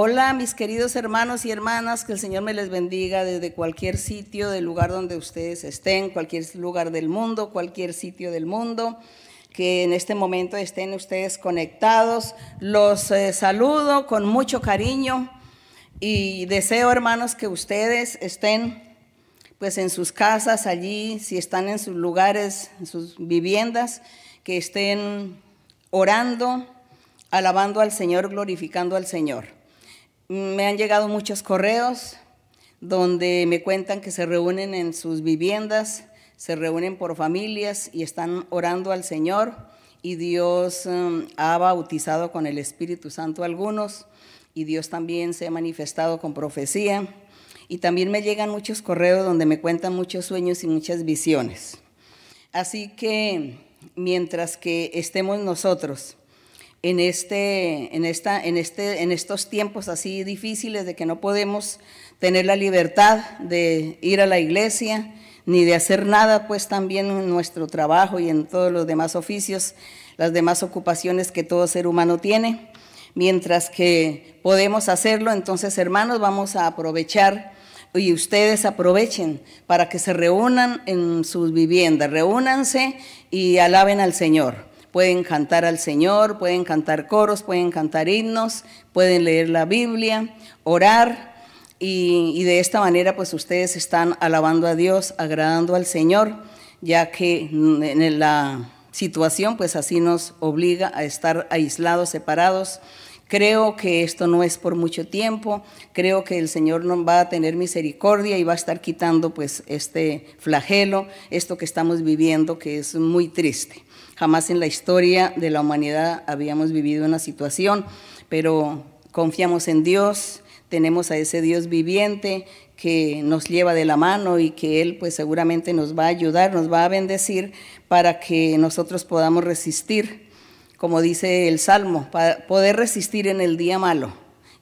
Hola mis queridos hermanos y hermanas, que el Señor me les bendiga desde cualquier sitio, del lugar donde ustedes estén, cualquier lugar del mundo, cualquier sitio del mundo, que en este momento estén ustedes conectados. Los eh, saludo con mucho cariño y deseo hermanos que ustedes estén pues en sus casas allí, si están en sus lugares, en sus viviendas, que estén orando, alabando al Señor, glorificando al Señor. Me han llegado muchos correos donde me cuentan que se reúnen en sus viviendas, se reúnen por familias y están orando al Señor y Dios um, ha bautizado con el Espíritu Santo a algunos y Dios también se ha manifestado con profecía. Y también me llegan muchos correos donde me cuentan muchos sueños y muchas visiones. Así que mientras que estemos nosotros en, este, en, esta, en, este, en estos tiempos así difíciles de que no podemos tener la libertad de ir a la iglesia ni de hacer nada, pues también en nuestro trabajo y en todos los demás oficios, las demás ocupaciones que todo ser humano tiene. Mientras que podemos hacerlo, entonces hermanos, vamos a aprovechar y ustedes aprovechen para que se reúnan en sus viviendas, reúnanse y alaben al Señor. Pueden cantar al Señor, pueden cantar coros, pueden cantar himnos, pueden leer la Biblia, orar y, de esta manera pues ustedes están alabando a Dios, agradando al Señor, ya que en la situación pues así nos obliga a estar aislados, separados Creo que esto no es por mucho tiempo, creo que el Señor nos va a tener misericordia y va a estar quitando pues este flagelo, esto que estamos viviendo que es muy triste. Jamás en la historia de la humanidad habíamos vivido una situación, pero confiamos en Dios, tenemos a ese Dios viviente que nos lleva de la mano y que Él pues seguramente nos va a ayudar, nos va a bendecir para que nosotros podamos resistir como dice el Salmo, para poder resistir en el día malo.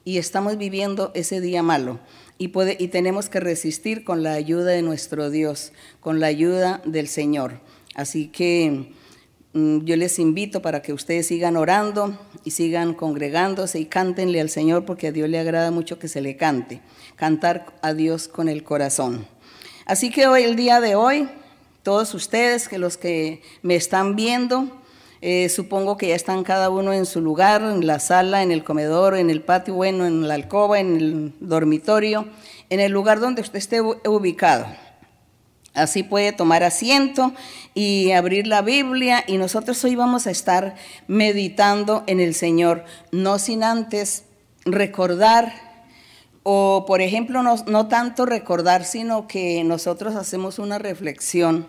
Y estamos viviendo ese día malo. Y, y tenemos que resistir con la ayuda de nuestro Dios, con la ayuda del Señor. Así que yo les invito para que ustedes sigan orando y sigan congregándose y cántenle al Señor porque a Dios le agrada mucho que se le cante, cantar a Dios con el corazón. Así que hoy, el día de hoy, todos ustedes, que los que me están viendo, eh, supongo que ya están cada uno en su lugar, en la sala, en el comedor, en el patio, bueno, en la alcoba, en el dormitorio, en el lugar donde usted esté ubicado. Así puede tomar asiento y abrir la Biblia y nosotros hoy vamos a estar meditando en el Señor, no sin antes recordar o por ejemplo no, no tanto recordar, sino que nosotros hacemos una reflexión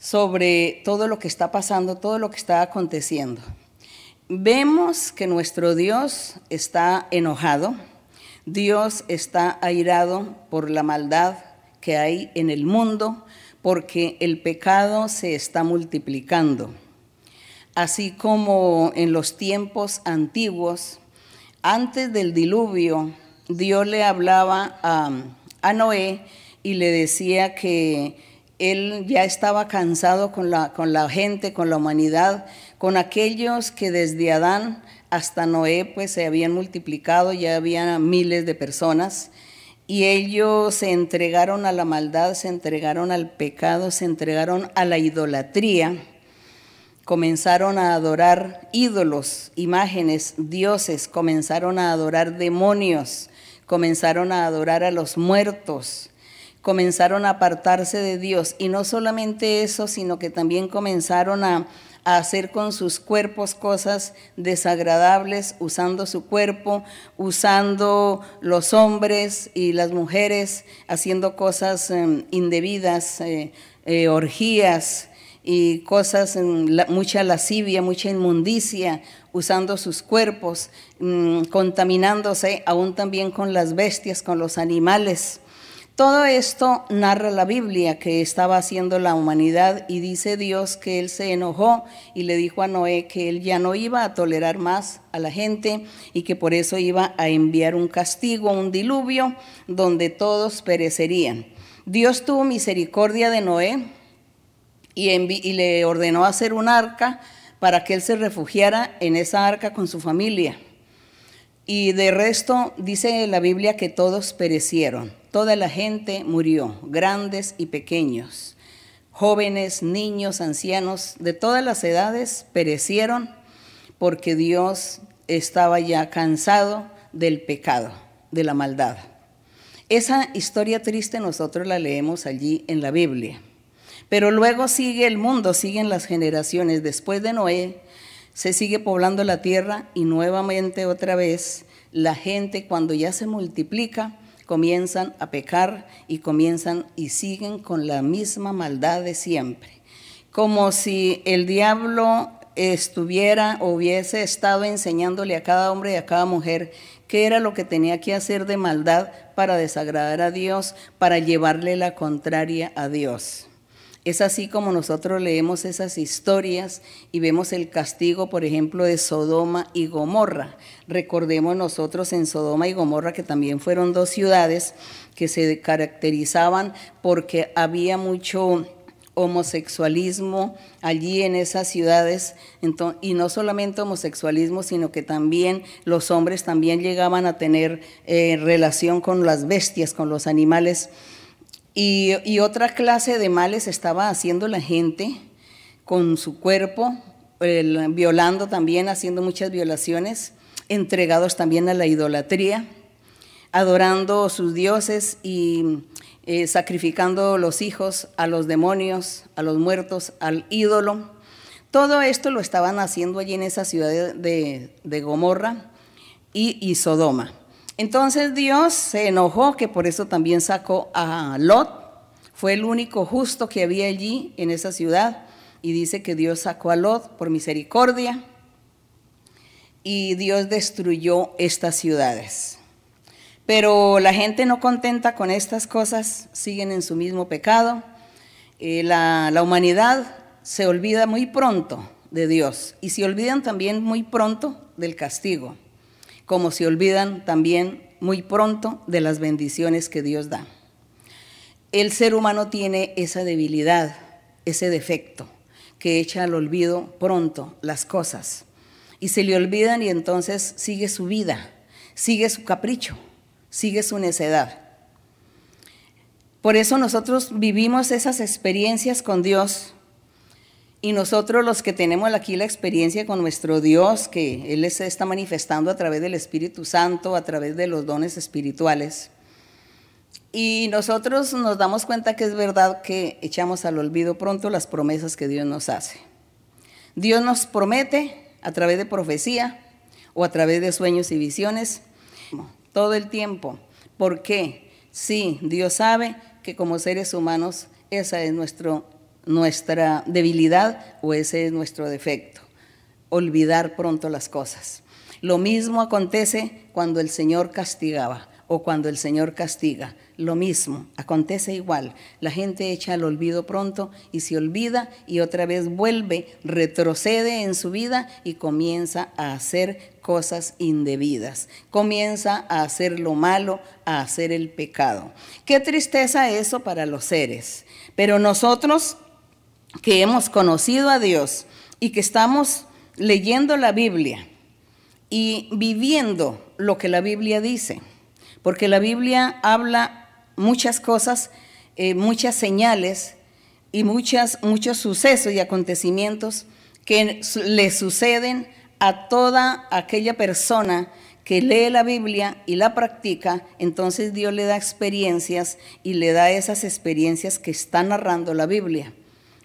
sobre todo lo que está pasando, todo lo que está aconteciendo. Vemos que nuestro Dios está enojado, Dios está airado por la maldad que hay en el mundo, porque el pecado se está multiplicando. Así como en los tiempos antiguos, antes del diluvio, Dios le hablaba a, a Noé y le decía que él ya estaba cansado con la, con la gente, con la humanidad, con aquellos que desde Adán hasta Noé pues se habían multiplicado, ya había miles de personas, y ellos se entregaron a la maldad, se entregaron al pecado, se entregaron a la idolatría, comenzaron a adorar ídolos, imágenes, dioses, comenzaron a adorar demonios, comenzaron a adorar a los muertos, comenzaron a apartarse de Dios. Y no solamente eso, sino que también comenzaron a, hacer con sus cuerpos cosas desagradables, usando su cuerpo, usando los hombres y las mujeres, haciendo cosas em, indebidas, eh, eh, orgías y cosas, mucha lascivia, mucha inmundicia, usando sus cuerpos, mm, contaminándose aún también con las bestias, con los animales. Todo esto narra la Biblia que estaba haciendo la humanidad y dice Dios que Él se enojó y le dijo a Noé que Él ya no iba a tolerar más a la gente y que por eso iba a enviar un castigo, un diluvio, donde todos perecerían. Dios tuvo misericordia de Noé y, le ordenó hacer un arca para que Él se refugiara en esa arca con su familia. Y de resto dice la Biblia que todos perecieron, toda la gente murió, grandes y pequeños, jóvenes, niños, ancianos, de todas las edades perecieron porque Dios estaba ya cansado del pecado, de la maldad. Esa historia triste nosotros la leemos allí en la Biblia. Pero luego sigue el mundo, siguen las generaciones. Después de Noé, se sigue poblando la tierra y nuevamente otra vez la gente cuando ya se multiplica comienzan a pecar y comienzan y siguen con la misma maldad de siempre. Como si el diablo estuviera o hubiese estado enseñándole a cada hombre y a cada mujer qué era lo que tenía que hacer de maldad para desagradar a Dios, para llevarle la contraria a Dios. Es así como nosotros leemos esas historias y vemos el castigo, por ejemplo, de Sodoma y Gomorra. Recordemos nosotros en Sodoma y Gomorra que también fueron dos ciudades que se caracterizaban porque había mucho homosexualismo allí en esas ciudades y no solamente homosexualismo sino que también los hombres también llegaban a tener eh, relación con las bestias con los animales y, otra clase de males estaba haciendo la gente con su cuerpo, violando también, haciendo muchas violaciones, entregados también a la idolatría, adorando sus dioses y eh, sacrificando los hijos a los demonios, a los muertos, al ídolo. Todo esto lo estaban haciendo allí en esa ciudad de, Gomorra y Sodoma. Entonces Dios se enojó, que por eso también sacó a Lot, fue el único justo que había allí en esa ciudad, y dice que Dios sacó a Lot por misericordia, y Dios destruyó estas ciudades. Pero la gente no contenta con estas cosas, siguen en su mismo pecado. Eh, la, la humanidad se olvida muy pronto de Dios. Y se olvidan también muy pronto del castigo como se olvidan también muy pronto de las bendiciones que Dios da. El ser humano tiene esa debilidad, ese defecto, que echa al olvido pronto las cosas. Y se le olvidan y entonces sigue su vida, sigue su capricho, sigue su necedad. Por eso nosotros vivimos esas experiencias con Dios y nosotros los que tenemos aquí la experiencia con nuestro Dios, que Él se está manifestando a través del Espíritu Santo, a través de los dones espirituales. Y nosotros nos damos cuenta que es verdad que echamos al olvido pronto las promesas que Dios nos hace. Dios nos promete a través de profecía o a través de sueños y visiones todo el tiempo. ¿Por qué? Sí, Dios sabe que como seres humanos esa es nuestro nuestra debilidad o ese es nuestro defecto, olvidar pronto las cosas. Lo mismo acontece cuando el Señor castigaba o cuando el Señor castiga. Lo mismo, acontece igual. La gente echa al olvido pronto y se olvida y otra vez vuelve, retrocede en su vida y comienza a hacer cosas indebidas. Comienza a hacer lo malo, a hacer el pecado. Qué tristeza eso para los seres. Pero nosotros que hemos conocido a Dios y que estamos leyendo la Biblia y viviendo lo que la Biblia dice, porque la Biblia habla muchas cosas, eh, muchas señales y muchas, muchos sucesos y acontecimientos que le suceden a toda aquella persona que lee la Biblia y la practica, entonces Dios le da experiencias y le da esas experiencias que está narrando la Biblia.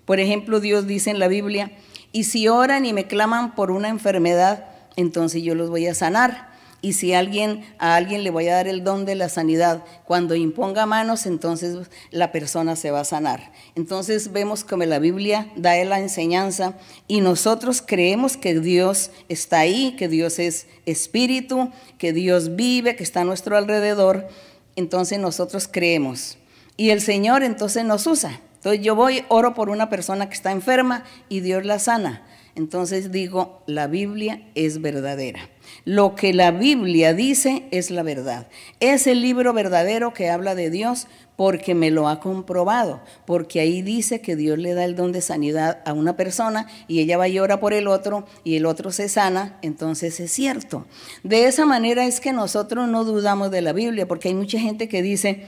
Por ejemplo, Dios dice en la Biblia, y si oran y me claman por una enfermedad, entonces yo los voy a sanar. Y si alguien, a alguien le voy a dar el don de la sanidad, cuando imponga manos, entonces la persona se va a sanar. Entonces vemos como la Biblia da la enseñanza y nosotros creemos que Dios está ahí, que Dios es espíritu, que Dios vive, que está a nuestro alrededor. Entonces nosotros creemos. Y el Señor entonces nos usa. Entonces yo voy, oro por una persona que está enferma y Dios la sana. entonces digo, la Biblia es verdadera. Lo que la Biblia dice es la verdad. Es el libro verdadero que habla de Dios porque me lo ha comprobado, porque ahí dice que Dios le da el don de sanidad a una persona y ella va y ora por el otro y el otro se sana, entonces es cierto. De esa manera es que nosotros no dudamos de la Biblia, porque hay mucha gente que dice,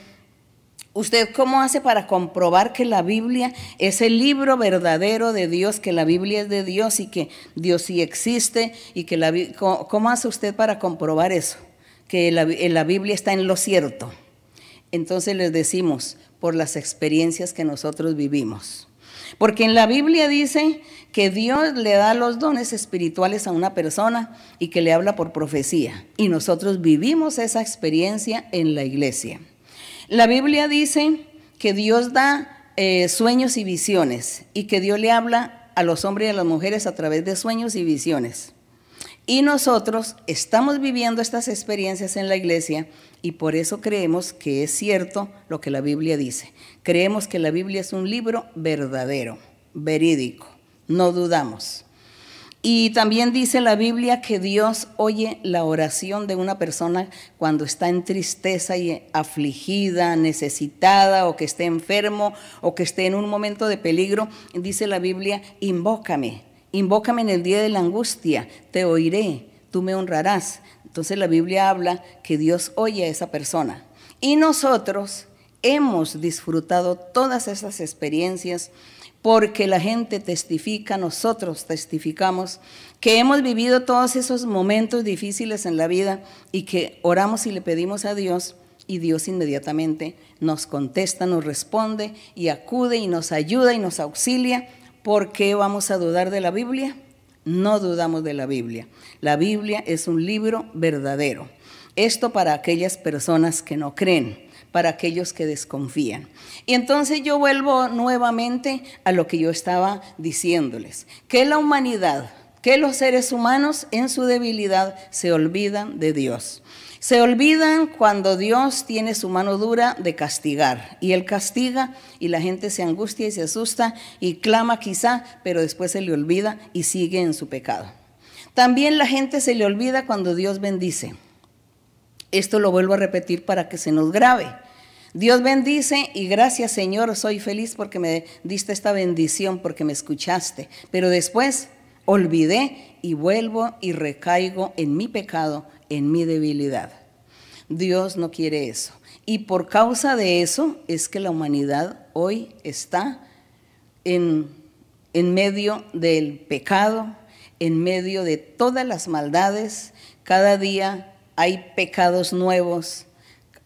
¿Usted cómo hace para comprobar que la Biblia es el libro verdadero de Dios, que la Biblia es de Dios y que Dios sí existe? y que la, ¿Cómo hace usted para comprobar eso? Que la, la Biblia está en lo cierto. Entonces les decimos, por las experiencias que nosotros vivimos. Porque en la Biblia dice que Dios le da los dones espirituales a una persona y que le habla por profecía. Y nosotros vivimos esa experiencia en la iglesia. La Biblia dice que Dios da eh, sueños y visiones y que Dios le habla a los hombres y a las mujeres a través de sueños y visiones. Y nosotros estamos viviendo estas experiencias en la iglesia y por eso creemos que es cierto lo que la Biblia dice. Creemos que la Biblia es un libro verdadero, verídico, no dudamos. Y también dice la Biblia que Dios oye la oración de una persona cuando está en tristeza y afligida, necesitada o que esté enfermo o que esté en un momento de peligro. Dice la Biblia, invócame, invócame en el día de la angustia, te oiré, tú me honrarás. Entonces la Biblia habla que Dios oye a esa persona. Y nosotros hemos disfrutado todas esas experiencias porque la gente testifica, nosotros testificamos que hemos vivido todos esos momentos difíciles en la vida y que oramos y le pedimos a Dios y Dios inmediatamente nos contesta, nos responde y acude y nos ayuda y nos auxilia. ¿Por qué vamos a dudar de la Biblia? No dudamos de la Biblia. La Biblia es un libro verdadero. Esto para aquellas personas que no creen para aquellos que desconfían. Y entonces yo vuelvo nuevamente a lo que yo estaba diciéndoles, que la humanidad, que los seres humanos en su debilidad se olvidan de Dios. Se olvidan cuando Dios tiene su mano dura de castigar y Él castiga y la gente se angustia y se asusta y clama quizá, pero después se le olvida y sigue en su pecado. También la gente se le olvida cuando Dios bendice. Esto lo vuelvo a repetir para que se nos grabe. Dios bendice y gracias Señor, soy feliz porque me diste esta bendición, porque me escuchaste. Pero después olvidé y vuelvo y recaigo en mi pecado, en mi debilidad. Dios no quiere eso. Y por causa de eso es que la humanidad hoy está en, en medio del pecado, en medio de todas las maldades. Cada día hay pecados nuevos,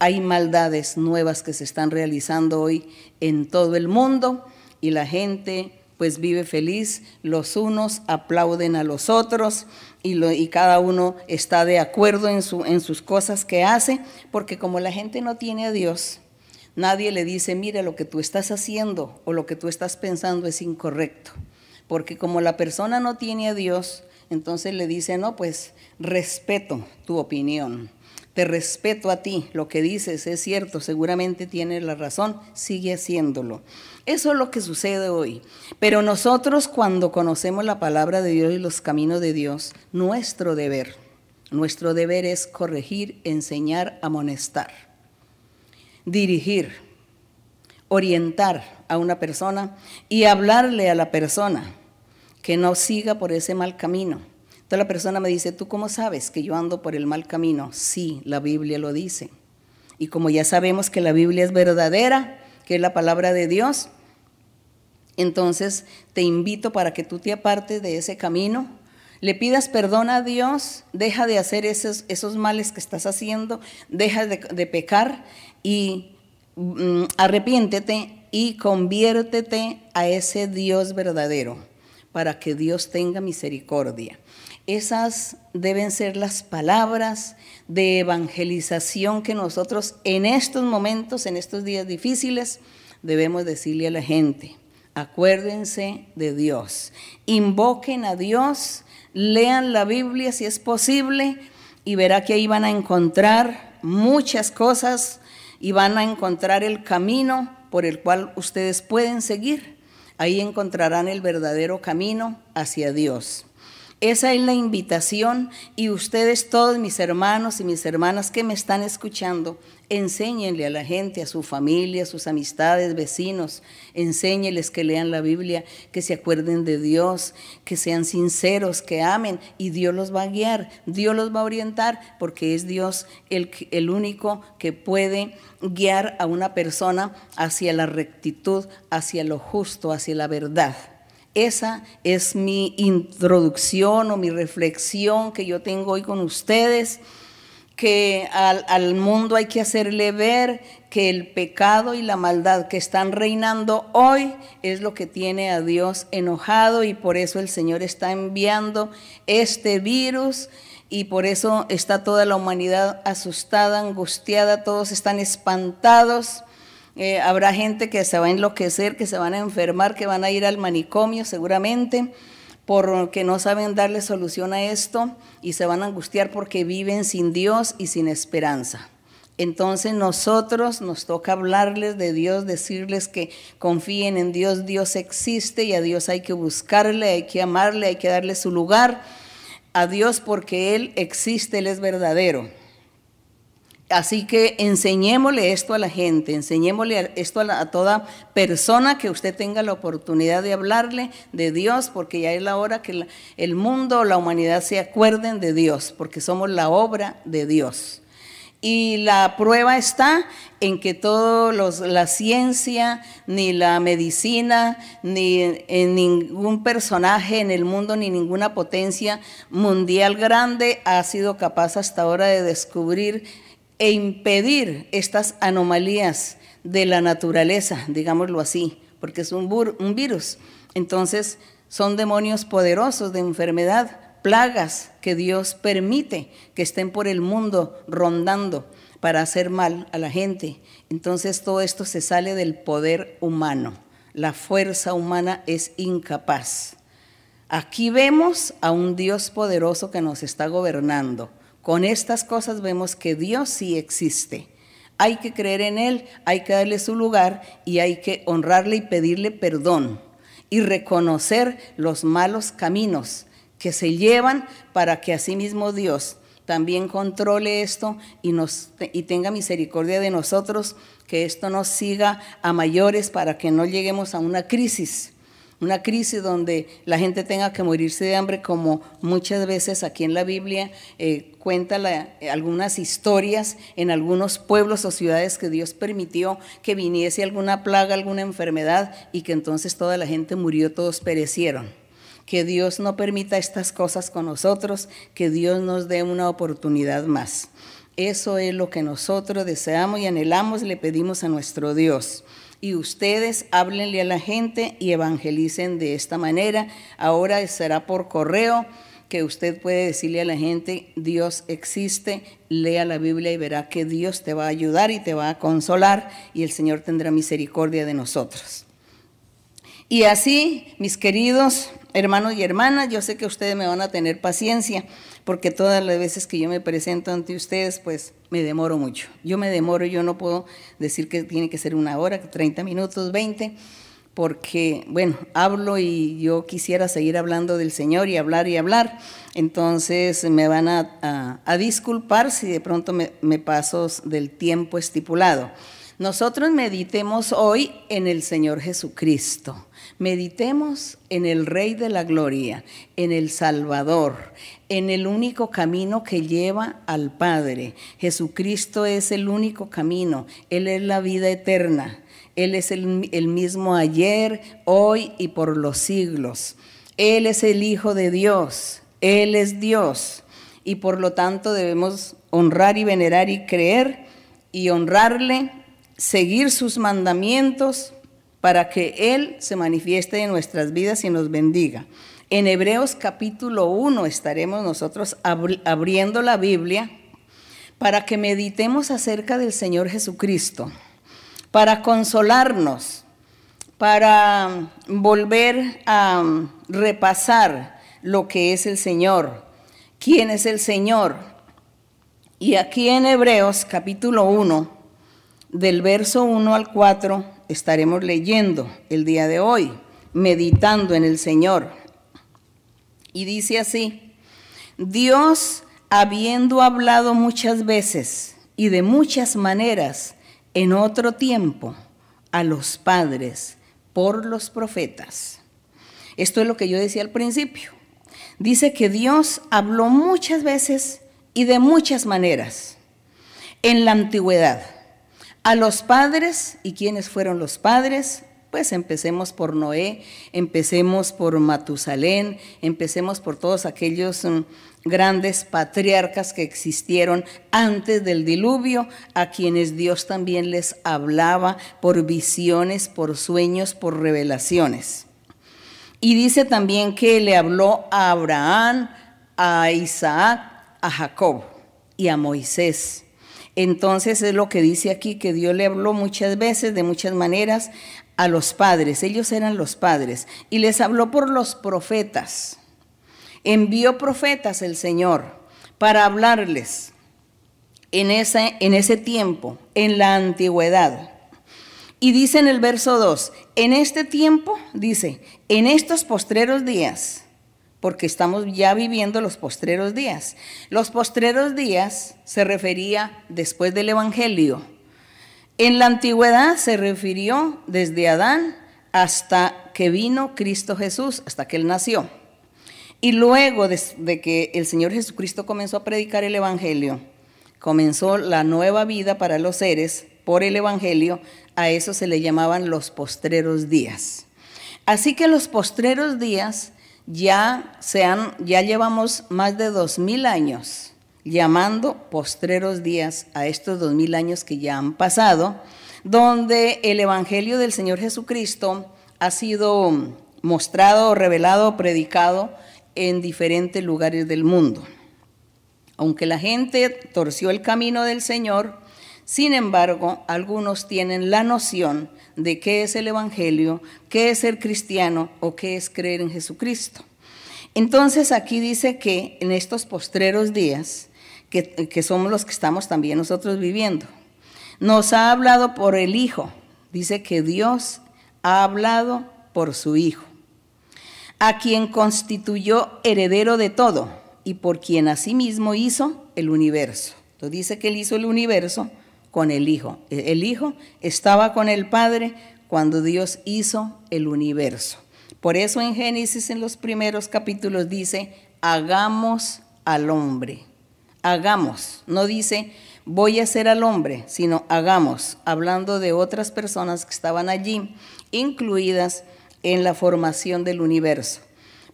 hay maldades nuevas que se están realizando hoy en todo el mundo y la gente pues vive feliz, los unos aplauden a los otros y, y cada uno está de acuerdo en, su, en sus cosas que hace, porque como la gente no tiene a Dios, nadie le dice, mira, lo que tú estás haciendo o lo que tú estás pensando es incorrecto, porque como la persona no tiene a Dios, entonces le dice, no, pues respeto tu opinión te respeto a ti, lo que dices es cierto, seguramente tienes la razón, sigue haciéndolo. Eso es lo que sucede hoy. Pero nosotros cuando conocemos la palabra de Dios y los caminos de Dios, nuestro deber, nuestro deber es corregir, enseñar, amonestar, dirigir, orientar a una persona y hablarle a la persona que no siga por ese mal camino entonces la persona me dice, ¿tú cómo sabes que yo ando por el mal camino? Sí, la Biblia lo dice. Y como ya sabemos que la Biblia es verdadera, que es la palabra de Dios, entonces te invito para que tú te apartes de ese camino, le pidas perdón a Dios, deja de hacer esos, esos males que estás haciendo, deja de, pecar y mm, arrepiéntete y conviértete a ese Dios verdadero para que Dios tenga misericordia. Esas deben ser las palabras de evangelización que nosotros en estos momentos, en estos días difíciles, debemos decirle a la gente. Acuérdense de Dios, invoquen a Dios, lean la Biblia si es posible y verá que ahí van a encontrar muchas cosas y van a encontrar el camino por el cual ustedes pueden seguir. Ahí encontrarán el verdadero camino hacia Dios. Esa es la invitación y ustedes todos mis hermanos y mis hermanas que me están escuchando, enséñenle a la gente, a su familia, a sus amistades, vecinos, enséñenles que lean la Biblia, que se acuerden de Dios, que sean sinceros, que amen y Dios los va a guiar, Dios los va a orientar porque es Dios el, el único que puede guiar a una persona hacia la rectitud, hacia lo justo, hacia la verdad. Esa es mi introducción o mi reflexión que yo tengo hoy con ustedes, que al, mundo hay que hacerle ver que el pecado y la maldad que están reinando hoy es lo que tiene a Dios enojado y por eso el Señor está enviando este virus y por eso está toda la humanidad asustada, angustiada, todos están espantados eh, habrá gente que se va a enloquecer, que se van a enfermar, que van a ir al manicomio seguramente porque no saben darle solución a esto y se van a angustiar porque viven sin Dios y sin esperanza. Entonces nosotros nos toca hablarles de Dios, decirles que confíen en Dios, Dios existe y a Dios hay que buscarle, hay que amarle, hay que darle su lugar a Dios porque Él existe, Él es verdadero. Así que enseñémosle esto a la gente, enseñémosle esto a, toda persona que usted tenga la oportunidad de hablarle de Dios, porque ya es la hora que el mundo, la humanidad se acuerden de Dios, porque somos la obra de Dios. Y la prueba está en que todo la ciencia, ni la medicina, ni en ningún personaje en el mundo, ni ninguna potencia mundial grande ha sido capaz hasta ahora de descubrir e impedir estas anomalías de la naturaleza, digámoslo así, porque es un, un virus. Entonces, son demonios poderosos de enfermedad, plagas que Dios permite que estén por el mundo rondando para hacer mal a la gente. Entonces todo esto se sale del poder humano. La fuerza humana es incapaz. Aquí vemos a un Dios poderoso que nos está gobernando con estas cosas vemos que Dios sí existe. Hay que creer en Él, hay que darle su lugar y hay que honrarle y pedirle perdón y reconocer los malos caminos que se llevan para que asimismo Dios también controle esto y, nos, y tenga misericordia de nosotros, que esto nos siga a mayores para que no lleguemos a una crisis una crisis donde la gente tenga que morirse de hambre, como muchas veces aquí en la Biblia eh, cuenta algunas historias en algunos pueblos o ciudades que Dios permitió que viniese alguna plaga, alguna enfermedad y que entonces toda la gente murió, todos perecieron. Que Dios no permita estas cosas con nosotros, que Dios nos dé una oportunidad más. Eso es lo que nosotros deseamos y anhelamos, le pedimos a nuestro Dios y ustedes háblenle a la gente y evangelicen de esta manera. Ahora será por correo que usted puede decirle a la gente, Dios existe, lea la Biblia y verá que Dios te va a ayudar y te va a consolar y el Señor tendrá misericordia de nosotros. Y así, mis queridos hermanos y hermanas, yo sé que ustedes me van a tener paciencia, porque todas las veces que yo me presento ante ustedes, pues me demoro mucho. Yo me demoro, yo no puedo decir que tiene que ser una hora, 30 minutos, 20, porque, bueno, hablo y yo quisiera seguir hablando del Señor y hablar y hablar, entonces me van a, disculpar si de pronto me, me paso del tiempo estipulado. Nosotros meditemos hoy en el Señor Jesucristo. Meditemos en el Rey de la Gloria, en el Salvador, en el único camino que lleva al Padre. Jesucristo es el único camino, Él es la vida eterna, Él es el, mismo ayer, hoy y por los siglos. Él es el Hijo de Dios, Él es Dios y por lo tanto debemos honrar y venerar y creer y honrarle, seguir sus mandamientos para que Él se manifieste en nuestras vidas y nos bendiga. En Hebreos capítulo 1 estaremos nosotros abriendo la Biblia para que meditemos acerca del Señor Jesucristo, para consolarnos, para volver a repasar lo que es el Señor, quién es el Señor. Y aquí en Hebreos capítulo 1, del verso 1 al 4, estaremos leyendo el día de hoy. meditando en el Señor. Y dice así, Dios, habiendo hablado muchas veces y de muchas maneras en otro tiempo a los padres por los profetas. Esto es lo que yo decía al principio. Dice que Dios habló muchas veces y de muchas maneras en la antigüedad a los padres, ¿y quiénes fueron los padres? Pues empecemos por Noé, empecemos por Matusalén, empecemos por todos aquellos mm, grandes patriarcas que existieron antes del diluvio, a quienes Dios también les hablaba por visiones, por sueños, por revelaciones. Y dice también que le habló a Abraham, a Isaac, a Jacob y a Moisés. Entonces es lo que dice aquí, que Dios le habló muchas veces, de muchas maneras, a los padres. Ellos eran los padres. Y les habló por los profetas. Envió profetas el Señor para hablarles en ese, en ese tiempo, en la antigüedad. Y dice en el verso 2, en este tiempo, dice, en estos postreros días, porque estamos ya viviendo los postreros días. Los postreros días se refería después del Evangelio. En la antigüedad se refirió desde Adán hasta que vino Cristo Jesús, hasta que Él nació. Y luego de, que el Señor Jesucristo comenzó a predicar el Evangelio, comenzó la nueva vida para los seres por el Evangelio, a eso se le llamaban los postreros días. Así que los postreros días ya, ya llevamos más de dos mil años llamando postreros días a estos dos mil años que ya han pasado, donde el Evangelio del Señor Jesucristo ha sido mostrado, revelado, predicado en diferentes lugares del mundo. Aunque la gente torció el camino del Señor, sin embargo, algunos tienen la noción de qué es el Evangelio, qué es ser cristiano o qué es creer en Jesucristo. Entonces aquí dice que en estos postreros días, que, somos los que estamos también nosotros viviendo, nos ha hablado por el Hijo. Dice que Dios ha hablado por su Hijo, a quien constituyó heredero de todo y por quien asimismo hizo el universo. Entonces dice que él hizo el universo con el Hijo. El Hijo estaba con el Padre cuando Dios hizo el universo. Por eso en Génesis en los primeros capítulos dice, hagamos al hombre. Hagamos, no dice voy a hacer al hombre, sino hagamos, hablando de otras personas que estaban allí, incluidas en la formación del universo.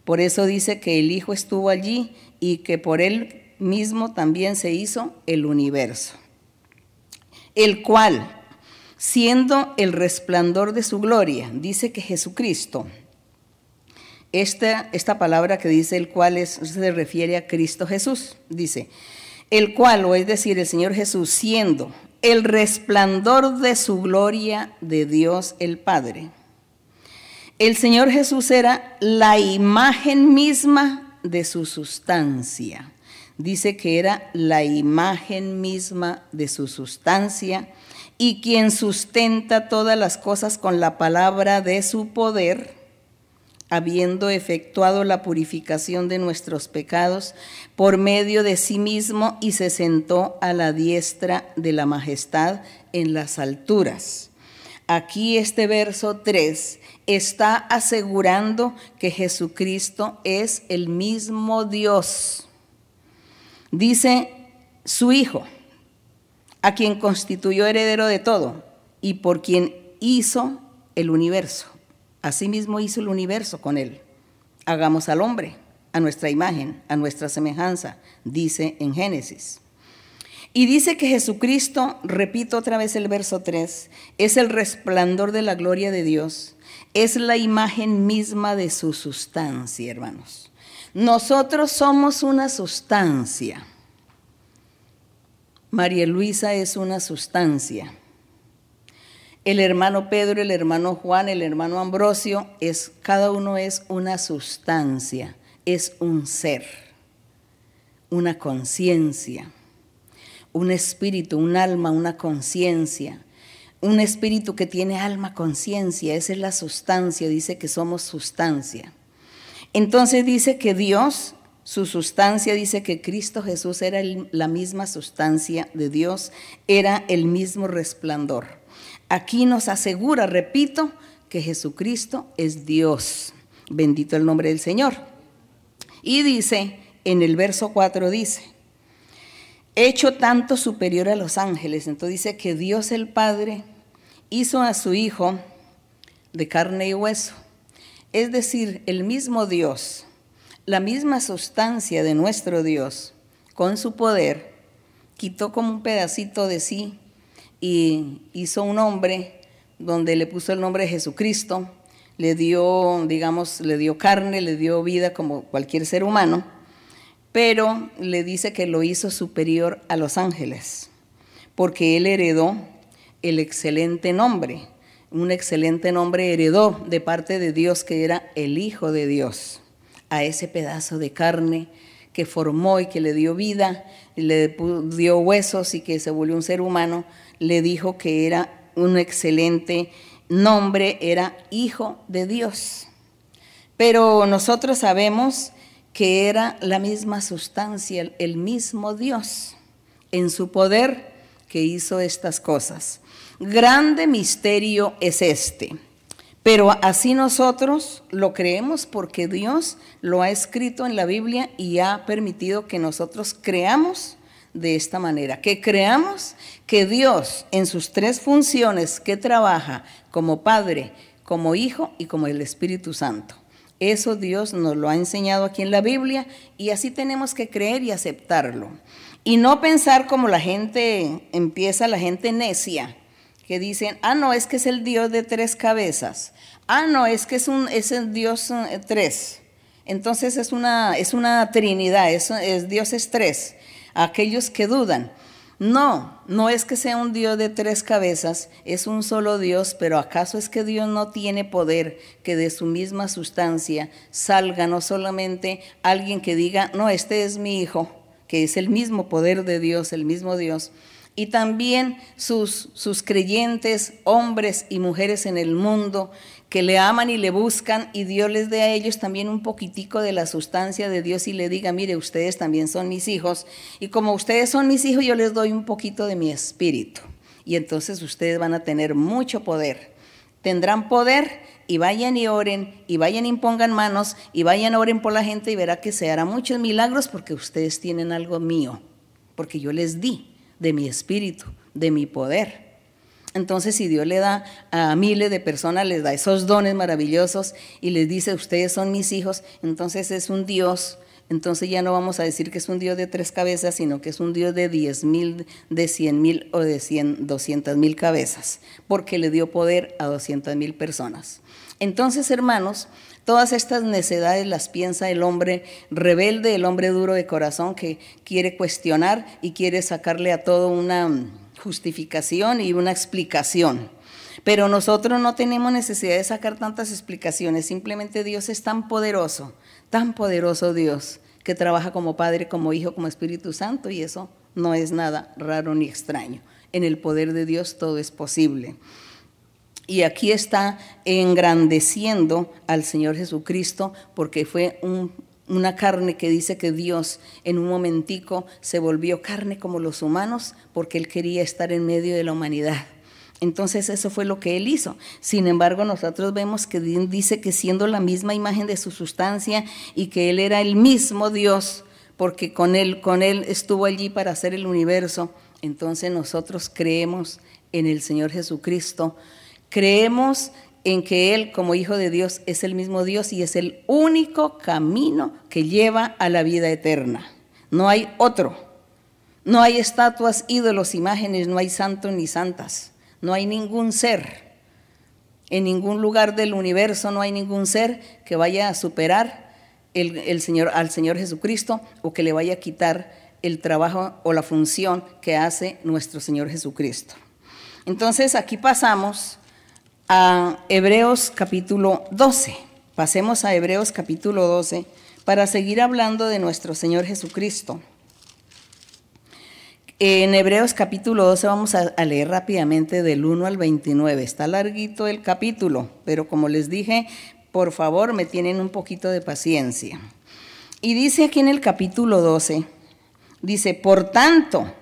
Por eso dice que el Hijo estuvo allí y que por él mismo también se hizo el universo el cual, siendo el resplandor de su gloria, dice que Jesucristo, esta, esta palabra que dice el cual es, se refiere a Cristo Jesús, dice, el cual, o es decir, el Señor Jesús, siendo el resplandor de su gloria de Dios el Padre. El Señor Jesús era la imagen misma de su sustancia dice que era la imagen misma de su sustancia y quien sustenta todas las cosas con la palabra de su poder, habiendo efectuado la purificación de nuestros pecados por medio de sí mismo y se sentó a la diestra de la majestad en las alturas. Aquí este verso 3 está asegurando que Jesucristo es el mismo Dios Dice su Hijo, a quien constituyó heredero de todo y por quien hizo el universo. Asimismo hizo el universo con él. Hagamos al hombre a nuestra imagen, a nuestra semejanza, dice en Génesis. Y dice que Jesucristo, repito otra vez el verso 3, es el resplandor de la gloria de Dios, es la imagen misma de su sustancia, hermanos. Nosotros somos una sustancia. María Luisa es una sustancia. El hermano Pedro, el hermano Juan, el hermano Ambrosio, es, cada uno es una sustancia, es un ser, una conciencia, un espíritu, un alma, una conciencia, un espíritu que tiene alma, conciencia, esa es la sustancia, dice que somos sustancia. Entonces dice que Dios, su sustancia, dice que Cristo Jesús era la misma sustancia de Dios, era el mismo resplandor. Aquí nos asegura, repito, que Jesucristo es Dios. Bendito el nombre del Señor. Y dice, en el verso 4 dice, hecho tanto superior a los ángeles. Entonces dice que Dios el Padre hizo a su Hijo de carne y hueso. Es decir, el mismo Dios, la misma sustancia de nuestro Dios, con su poder, quitó como un pedacito de sí y hizo un hombre donde le puso el nombre de Jesucristo, le dio, digamos, le dio carne, le dio vida como cualquier ser humano pero le dice que lo hizo superior a los ángeles, porque él heredó el excelente nombre, un excelente nombre heredó de parte de Dios que era el Hijo de Dios, a ese pedazo de carne que formó y que le dio vida, le dio huesos y que se volvió un ser humano, le dijo que era un excelente nombre, era Hijo de Dios. Pero nosotros sabemos que era la misma sustancia, el mismo Dios, en su poder que hizo estas cosas. Grande misterio es este, pero así nosotros lo creemos porque Dios lo ha escrito en la Biblia y ha permitido que nosotros creamos de esta manera, que creamos que Dios en sus tres funciones que trabaja como Padre, como Hijo y como el Espíritu Santo. Eso Dios nos lo ha enseñado aquí en la Biblia y así tenemos que creer y aceptarlo. Y no pensar como la gente empieza, la gente necia, que dicen, ah, no, es que es el Dios de tres cabezas. Ah, no, es que es, un, es el Dios eh, tres. Entonces es una, es una trinidad, es, es Dios es tres. Aquellos que dudan. No, no es que sea un Dios de tres cabezas, es un solo Dios, pero ¿acaso es que Dios no tiene poder que de su misma sustancia salga no solamente alguien que diga, no, este es mi hijo, que es el mismo poder de Dios, el mismo Dios, y también sus, sus creyentes, hombres y mujeres en el mundo, que le aman y le buscan y Dios les dé a ellos también un poquitico de la sustancia de Dios y le diga, mire, ustedes también son mis hijos y como ustedes son mis hijos, yo les doy un poquito de mi espíritu. Y entonces ustedes van a tener mucho poder. Tendrán poder y vayan y oren y vayan y impongan manos y vayan oren por la gente y verá que se hará muchos milagros porque ustedes tienen algo mío, porque yo les di de mi espíritu, de mi poder. Entonces, si Dios le da a miles de personas, les da esos dones maravillosos y les dice, ustedes son mis hijos, entonces es un Dios. Entonces ya no vamos a decir que es un Dios de tres cabezas, sino que es un Dios de diez mil, de cien mil o de cien, doscientas mil cabezas, porque le dio poder a doscientas mil personas. Entonces, hermanos, todas estas necedades las piensa el hombre rebelde, el hombre duro de corazón que quiere cuestionar y quiere sacarle a todo una justificación y una explicación. Pero nosotros no tenemos necesidad de sacar tantas explicaciones, simplemente Dios es tan poderoso, tan poderoso Dios, que trabaja como Padre, como Hijo, como Espíritu Santo, y eso no es nada raro ni extraño. En el poder de Dios todo es posible. Y aquí está engrandeciendo al Señor Jesucristo porque fue un una carne que dice que Dios en un momentico se volvió carne como los humanos porque Él quería estar en medio de la humanidad. Entonces eso fue lo que Él hizo. Sin embargo, nosotros vemos que dice que siendo la misma imagen de su sustancia y que Él era el mismo Dios, porque con Él, con Él estuvo allí para hacer el universo, entonces nosotros creemos en el Señor Jesucristo. Creemos en que Él como Hijo de Dios es el mismo Dios y es el único camino que lleva a la vida eterna. No hay otro. No hay estatuas, ídolos, imágenes, no hay santos ni santas. No hay ningún ser. En ningún lugar del universo no hay ningún ser que vaya a superar el, Señor, al Señor Jesucristo o que le vaya a quitar el trabajo o la función que hace nuestro Señor Jesucristo. Entonces aquí pasamos a Hebreos capítulo 12. Pasemos a Hebreos capítulo 12 para seguir hablando de nuestro Señor Jesucristo. En Hebreos capítulo 12 vamos a, leer rápidamente del 1 al 29. Está larguito el capítulo, pero como les dije, por favor me tienen un poquito de paciencia. Y dice aquí en el capítulo 12, dice, por tanto,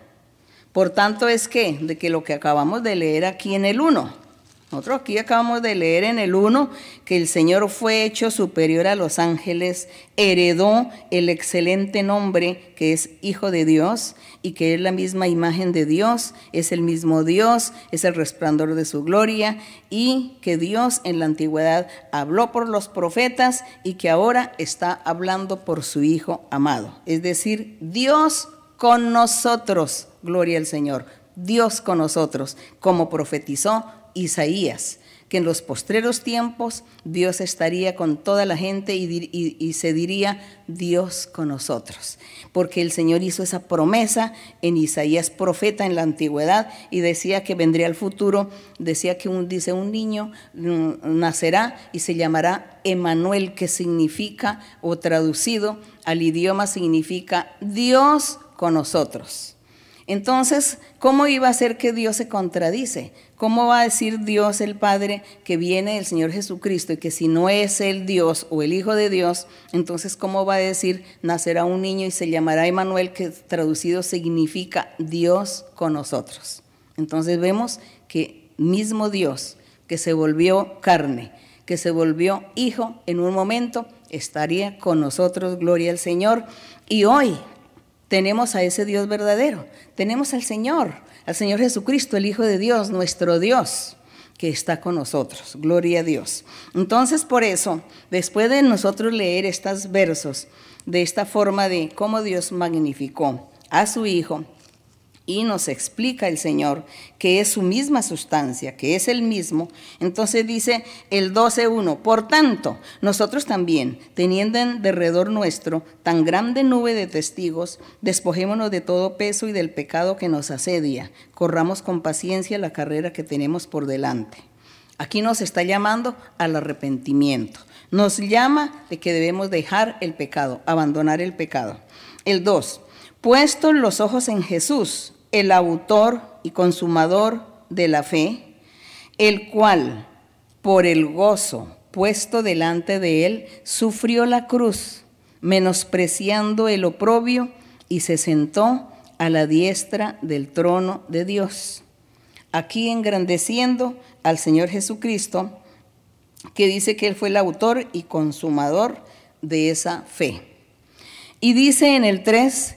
por tanto es que, de que lo que acabamos de leer aquí en el 1, nosotros aquí acabamos de leer en el 1 que el Señor fue hecho superior a los ángeles, heredó el excelente nombre que es Hijo de Dios y que es la misma imagen de Dios, es el mismo Dios, es el resplandor de su gloria y que Dios en la antigüedad habló por los profetas y que ahora está hablando por su Hijo amado. Es decir, Dios con nosotros, gloria al Señor. Dios con nosotros, como profetizó Isaías, que en los postreros tiempos Dios estaría con toda la gente y, se diría Dios con nosotros, porque el Señor hizo esa promesa en Isaías profeta en la antigüedad y decía que vendría el futuro, decía que un, dice un niño mm, nacerá y se llamará Emanuel, que significa, o traducido al idioma significa Dios con nosotros. Entonces, ¿cómo iba a ser que Dios se contradice? ¿Cómo va a decir Dios el Padre que viene el Señor Jesucristo y que si no es el Dios o el Hijo de Dios, entonces cómo va a decir nacerá un niño y se llamará Emanuel, que traducido significa Dios con nosotros? Entonces vemos que mismo Dios que se volvió carne, que se volvió hijo en un momento, estaría con nosotros, gloria al Señor. Y hoy tenemos a ese Dios verdadero, tenemos al Señor al Señor Jesucristo, el Hijo de Dios, nuestro Dios, que está con nosotros. Gloria a Dios. Entonces, por eso, después de nosotros leer estos versos de esta forma de cómo Dios magnificó a su Hijo, y nos explica el Señor que es su misma sustancia, que es el mismo, entonces dice el 12.1, por tanto, nosotros también, teniendo en derredor nuestro tan grande nube de testigos, despojémonos de todo peso y del pecado que nos asedia, corramos con paciencia la carrera que tenemos por delante. Aquí nos está llamando al arrepentimiento. Nos llama de que debemos dejar el pecado, abandonar el pecado. El 2, puestos los ojos en Jesús, el autor y consumador de la fe, el cual, por el gozo puesto delante de él, sufrió la cruz, menospreciando el oprobio, y se sentó a la diestra del trono de Dios. Aquí engrandeciendo al Señor Jesucristo, que dice que Él fue el autor y consumador de esa fe. Y dice en el 3,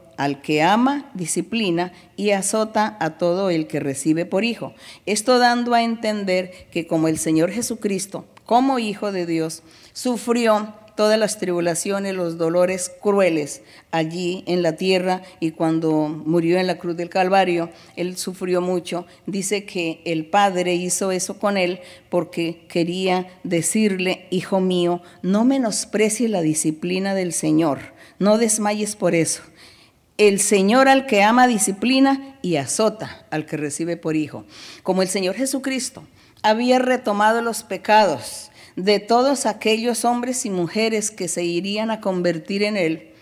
al que ama, disciplina y azota a todo el que recibe por hijo. Esto dando a entender que como el Señor Jesucristo, como Hijo de Dios, sufrió todas las tribulaciones, los dolores crueles allí en la tierra y cuando murió en la cruz del Calvario, él sufrió mucho. Dice que el Padre hizo eso con él porque quería decirle, hijo mío, no menosprecies la disciplina del Señor, no desmayes por eso. El Señor al que ama disciplina y azota al que recibe por hijo. Como el Señor Jesucristo había retomado los pecados de todos aquellos hombres y mujeres que se irían a convertir en Él,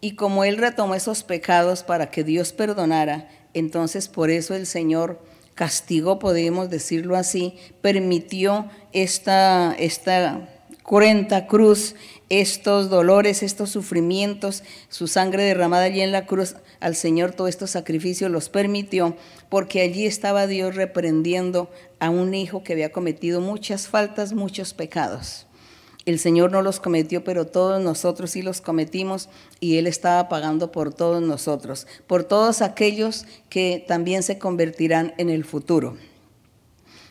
y como Él retomó esos pecados para que Dios perdonara, entonces por eso el Señor castigó, podemos decirlo así, permitió esta, esta cruenta cruz estos dolores, estos sufrimientos, su sangre derramada allí en la cruz, al Señor todos estos sacrificios los permitió, porque allí estaba Dios reprendiendo a un hijo que había cometido muchas faltas, muchos pecados. El Señor no los cometió, pero todos nosotros sí los cometimos y Él estaba pagando por todos nosotros, por todos aquellos que también se convertirán en el futuro.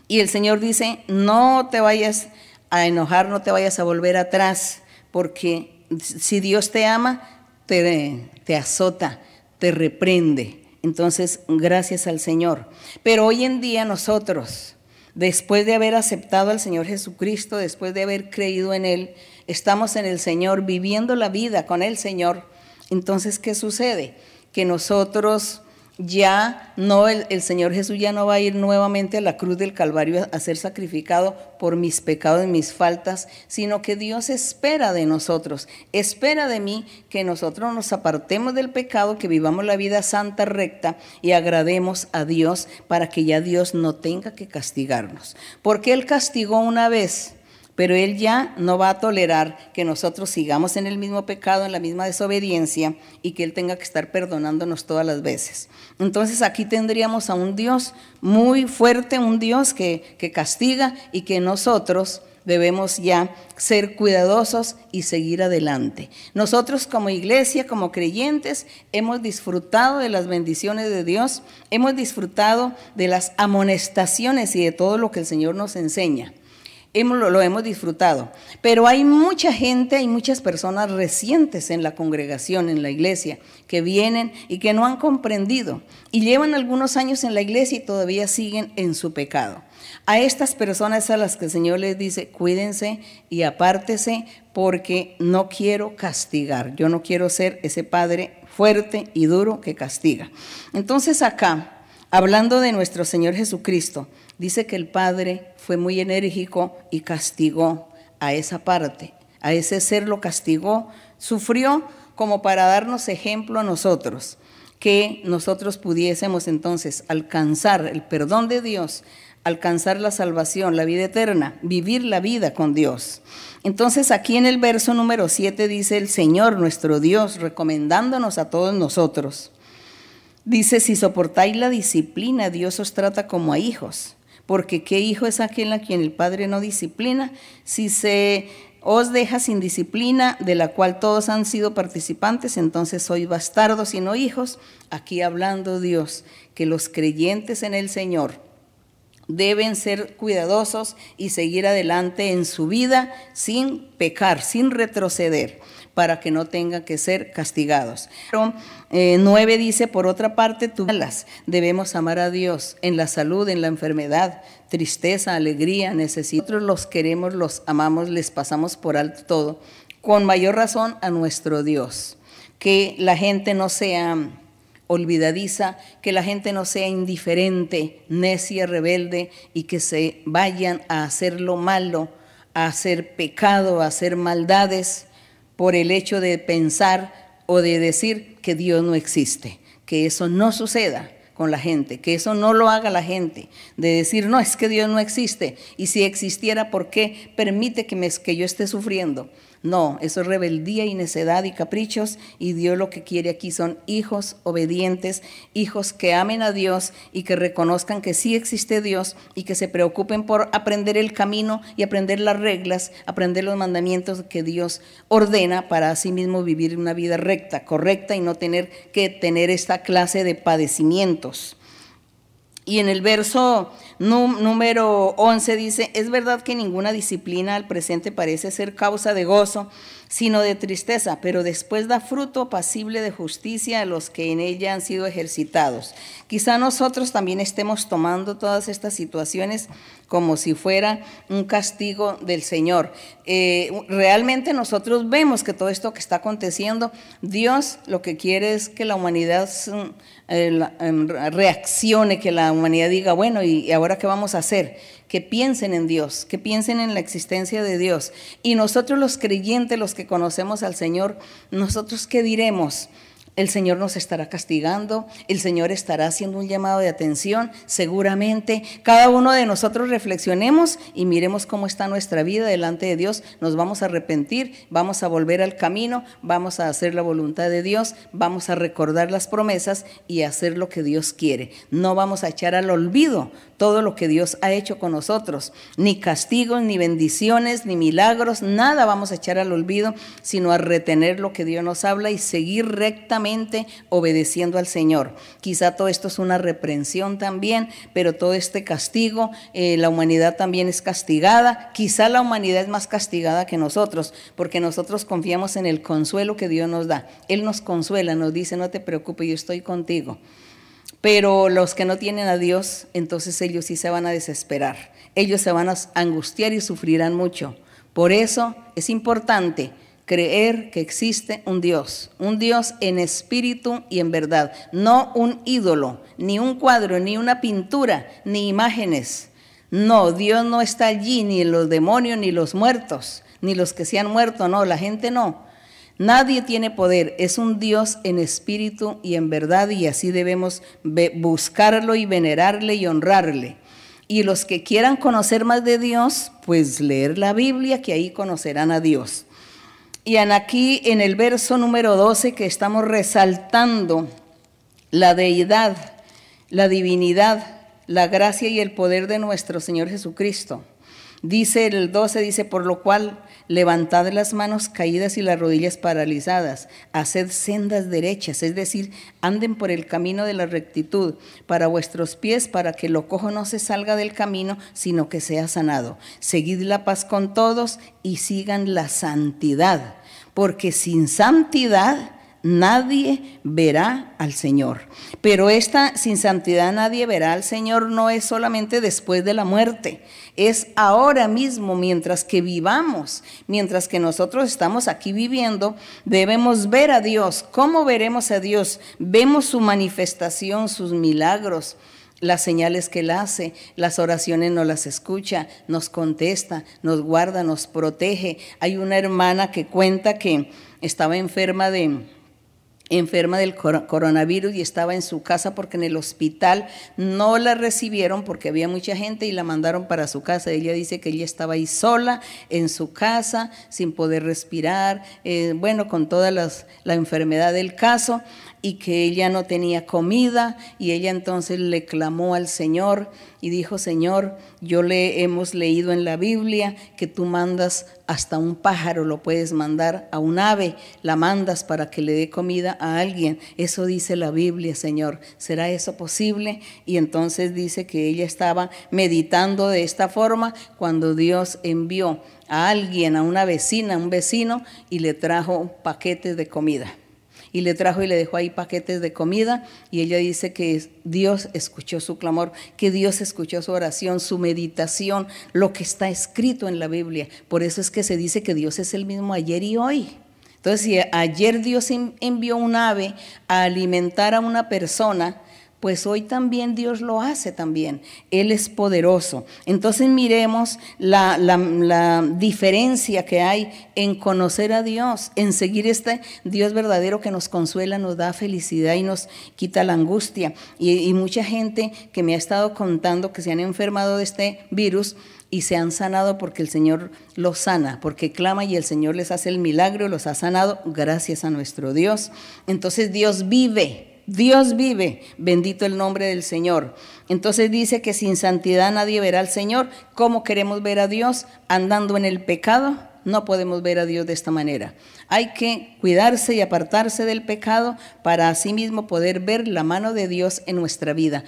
Y el Señor dice, no te vayas a enojar, no te vayas a volver atrás, porque si Dios te ama, te, azota, te reprende. Entonces, gracias al Señor. Pero hoy en día nosotros, después de haber aceptado al Señor Jesucristo, después de haber creído en Él, estamos en el Señor, viviendo la vida con el Señor. Entonces, ¿qué sucede? Que nosotros ya no, el, Señor Jesús ya no va a ir nuevamente a la cruz del Calvario a ser sacrificado por mis pecados y mis faltas, sino que Dios espera de nosotros, espera de mí que nosotros nos apartemos del pecado, que vivamos la vida santa, recta y agrademos a Dios para que ya Dios no tenga que castigarnos. Porque Él castigó una vez pero Él ya no va a tolerar que nosotros sigamos en el mismo pecado, en la misma desobediencia y que Él tenga que estar perdonándonos todas las veces. Entonces aquí tendríamos a un Dios muy fuerte, un Dios que, que castiga y que nosotros debemos ya ser cuidadosos y seguir adelante. Nosotros como iglesia, como creyentes, hemos disfrutado de las bendiciones de Dios, hemos disfrutado de las amonestaciones y de todo lo que el Señor nos enseña lo, hemos disfrutado. Pero hay mucha gente, hay muchas personas recientes en la congregación, en la iglesia, que vienen y que no han comprendido y llevan algunos años en la iglesia y todavía siguen en su pecado. A estas personas a las que el Señor les dice, cuídense y apártese porque no quiero castigar, yo no quiero ser ese padre fuerte y duro que castiga. Entonces acá, hablando de nuestro Señor Jesucristo, dice que el Padre fue muy enérgico y castigó a esa parte, a ese ser lo castigó, sufrió como para darnos ejemplo a nosotros, que nosotros pudiésemos entonces alcanzar el perdón de Dios, alcanzar la salvación, la vida eterna, vivir la vida con Dios. Entonces aquí en el verso número 7 dice el Señor nuestro Dios recomendándonos a todos nosotros. Dice, si soportáis la disciplina, Dios os trata como a hijos porque qué hijo es aquel a quien el Padre no disciplina, si se os deja sin disciplina, de la cual todos han sido participantes, entonces sois bastardos y no hijos. Aquí hablando Dios, que los creyentes en el Señor deben ser cuidadosos y seguir adelante en su vida sin pecar, sin retroceder para que no tengan que ser castigados. Pero, eh, nueve dice, por otra parte, tú debemos amar a Dios en la salud, en la enfermedad, tristeza, alegría, necesitos los queremos, los amamos, les pasamos por alto todo, con mayor razón a nuestro Dios. Que la gente no sea olvidadiza, que la gente no sea indiferente, necia, rebelde y que se vayan a hacer lo malo, a hacer pecado, a hacer maldades por el hecho de pensar o de decir que Dios no existe, que eso no suceda con la gente, que eso no lo haga la gente, de decir, no, es que Dios no existe, y si existiera, ¿por qué permite que, me, que yo esté sufriendo? No, eso es rebeldía y necedad y caprichos y Dios lo que quiere aquí son hijos obedientes, hijos que amen a Dios y que reconozcan que sí existe Dios y que se preocupen por aprender el camino y aprender las reglas, aprender los mandamientos que Dios ordena para sí mismo vivir una vida recta, correcta y no tener que tener esta clase de padecimientos. Y en el verso número 11 dice, es verdad que ninguna disciplina al presente parece ser causa de gozo, sino de tristeza, pero después da fruto pasible de justicia a los que en ella han sido ejercitados. Quizá nosotros también estemos tomando todas estas situaciones como si fuera un castigo del Señor. Eh, realmente nosotros vemos que todo esto que está aconteciendo, Dios lo que quiere es que la humanidad reaccione, que la humanidad diga, bueno, ¿y ahora qué vamos a hacer? que piensen en Dios, que piensen en la existencia de Dios. Y nosotros los creyentes, los que conocemos al Señor, nosotros qué diremos? El Señor nos estará castigando, el Señor estará haciendo un llamado de atención, seguramente. Cada uno de nosotros reflexionemos y miremos cómo está nuestra vida delante de Dios. Nos vamos a arrepentir, vamos a volver al camino, vamos a hacer la voluntad de Dios, vamos a recordar las promesas y hacer lo que Dios quiere. No vamos a echar al olvido todo lo que Dios ha hecho con nosotros. Ni castigos, ni bendiciones, ni milagros, nada vamos a echar al olvido, sino a retener lo que Dios nos habla y seguir rectamente obedeciendo al Señor. Quizá todo esto es una reprensión también, pero todo este castigo, eh, la humanidad también es castigada. Quizá la humanidad es más castigada que nosotros, porque nosotros confiamos en el consuelo que Dios nos da. Él nos consuela, nos dice, no te preocupes, yo estoy contigo. Pero los que no tienen a Dios, entonces ellos sí se van a desesperar. Ellos se van a angustiar y sufrirán mucho. Por eso es importante creer que existe un Dios, un Dios en espíritu y en verdad, no un ídolo, ni un cuadro, ni una pintura, ni imágenes. No, Dios no está allí, ni los demonios, ni los muertos, ni los que se han muerto, no, la gente no. Nadie tiene poder, es un Dios en espíritu y en verdad y así debemos buscarlo y venerarle y honrarle. Y los que quieran conocer más de Dios, pues leer la Biblia, que ahí conocerán a Dios. Y aquí en el verso número 12 que estamos resaltando la deidad, la divinidad, la gracia y el poder de nuestro Señor Jesucristo. Dice el 12, dice, por lo cual levantad las manos caídas y las rodillas paralizadas, haced sendas derechas, es decir, anden por el camino de la rectitud para vuestros pies, para que lo cojo no se salga del camino, sino que sea sanado. Seguid la paz con todos y sigan la santidad, porque sin santidad nadie verá al Señor. Pero esta sin santidad nadie verá al Señor no es solamente después de la muerte, es ahora mismo, mientras que vivamos, mientras que nosotros estamos aquí viviendo, debemos ver a Dios. ¿Cómo veremos a Dios? Vemos su manifestación, sus milagros las señales que Él hace, las oraciones nos las escucha, nos contesta, nos guarda, nos protege. Hay una hermana que cuenta que estaba enferma de, enferma del coronavirus y estaba en su casa porque en el hospital no la recibieron porque había mucha gente y la mandaron para su casa. Ella dice que ella estaba ahí sola en su casa, sin poder respirar, eh, bueno, con toda la enfermedad del caso y que ella no tenía comida y ella entonces le clamó al Señor y dijo, Señor, yo le hemos leído en la Biblia que tú mandas hasta un pájaro, lo puedes mandar a un ave, la mandas para que le dé comida a alguien. Eso dice la Biblia, Señor. ¿Será eso posible? Y entonces dice que ella estaba meditando de esta forma cuando Dios envió a alguien, a una vecina, a un vecino, y le trajo paquetes de comida y le trajo y le dejó ahí paquetes de comida y ella dice que Dios escuchó su clamor, que Dios escuchó su oración, su meditación, lo que está escrito en la Biblia. Por eso es que se dice que Dios es el mismo ayer y hoy. Entonces, si ayer Dios envió un ave a alimentar a una persona, pues hoy también Dios lo hace también. Él es poderoso. Entonces miremos la, diferencia que hay en conocer a Dios, en seguir este Dios verdadero que nos consuela, nos da felicidad y nos quita la angustia. Y, y mucha gente que me ha estado contando que se han enfermado de este virus, y se han sanado porque el Señor los sana, porque clama y el Señor les hace el milagro, los ha sanado gracias a nuestro Dios. Entonces Dios vive, Dios vive, bendito el nombre del Señor. Entonces dice que sin santidad nadie verá al Señor. ¿Cómo queremos ver a Dios? Andando en el pecado. No podemos ver a Dios de esta manera. Hay que cuidarse y apartarse del pecado para mismo poder ver la mano de Dios en nuestra vida,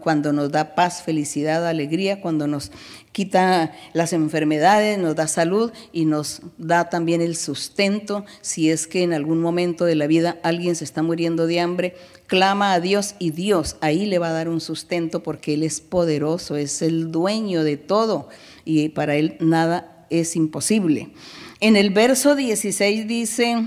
cuando nos da paz, felicidad, alegría, cuando nos quita las enfermedades, nos da salud y nos da también el sustento. Si es que en algún momento de la vida alguien se está muriendo de hambre, clama a Dios y Dios ahí le va a dar un sustento porque Él es poderoso, es el dueño de todo y para Él nada es imposible. En el verso 16 dice,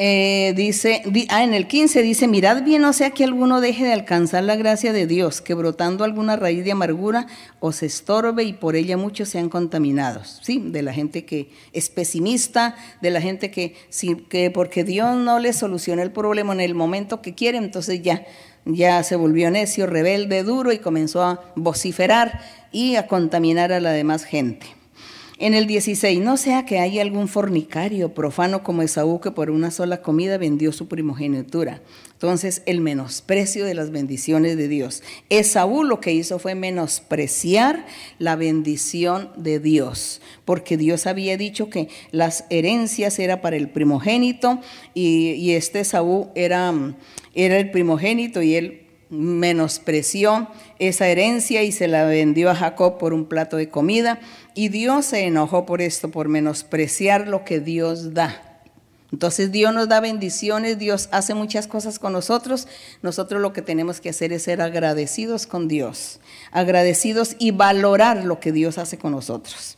eh, dice, ah, en el 15 dice, mirad bien, no sea que alguno deje de alcanzar la gracia de Dios, que brotando alguna raíz de amargura os estorbe y por ella muchos sean contaminados. Sí, de la gente que es pesimista, de la gente que, que porque Dios no le soluciona el problema en el momento que quiere, entonces ya, ya se volvió necio, rebelde, duro y comenzó a vociferar y a contaminar a la demás gente. En el 16, no sea que haya algún fornicario profano como Esaú que por una sola comida vendió su primogenitura. Entonces, el menosprecio de las bendiciones de Dios. Esaú lo que hizo fue menospreciar la bendición de Dios, porque Dios había dicho que las herencias era para el primogénito y, este Esaú era, era el primogénito y él menospreció esa herencia y se la vendió a Jacob por un plato de comida. Y Dios se enojó por esto, por menospreciar lo que Dios da. Entonces Dios nos da bendiciones, Dios hace muchas cosas con nosotros. Nosotros lo que tenemos que hacer es ser agradecidos con Dios, agradecidos y valorar lo que Dios hace con nosotros.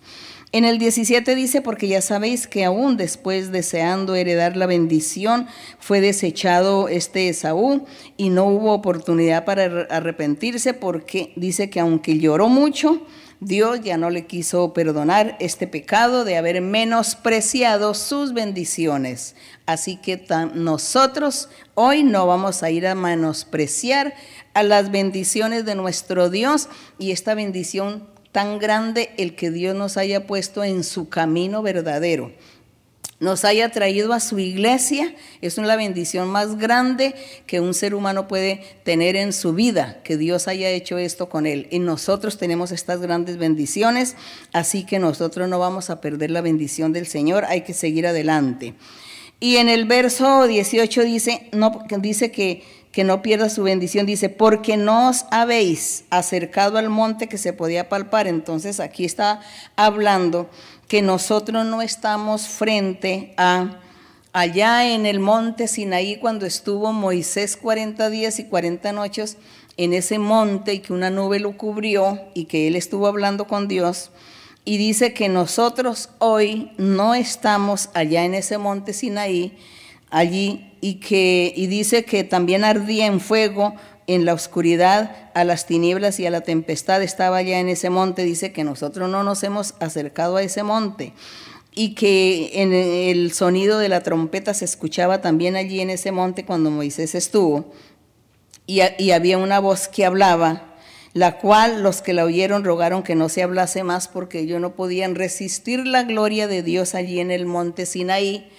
En el 17 dice, porque ya sabéis que aún después deseando heredar la bendición, fue desechado este Esaú y no hubo oportunidad para arrepentirse porque dice que aunque lloró mucho, Dios ya no le quiso perdonar este pecado de haber menospreciado sus bendiciones. Así que nosotros hoy no vamos a ir a menospreciar a las bendiciones de nuestro Dios y esta bendición tan grande el que Dios nos haya puesto en su camino verdadero nos haya traído a su iglesia, es una bendición más grande que un ser humano puede tener en su vida, que Dios haya hecho esto con él. Y nosotros tenemos estas grandes bendiciones, así que nosotros no vamos a perder la bendición del Señor, hay que seguir adelante. Y en el verso 18 dice, no, dice que, que no pierda su bendición, dice, porque no os habéis acercado al monte que se podía palpar. Entonces aquí está hablando que nosotros no estamos frente a allá en el monte Sinaí cuando estuvo Moisés 40 días y 40 noches en ese monte y que una nube lo cubrió y que él estuvo hablando con Dios. Y dice que nosotros hoy no estamos allá en ese monte Sinaí, allí, y que y dice que también ardía en fuego en la oscuridad, a las tinieblas y a la tempestad estaba allá en ese monte, dice que nosotros no nos hemos acercado a ese monte. Y que en el sonido de la trompeta se escuchaba también allí en ese monte cuando Moisés estuvo. Y, y había una voz que hablaba, la cual los que la oyeron rogaron que no se hablase más porque ellos no podían resistir la gloria de Dios allí en el monte Sinaí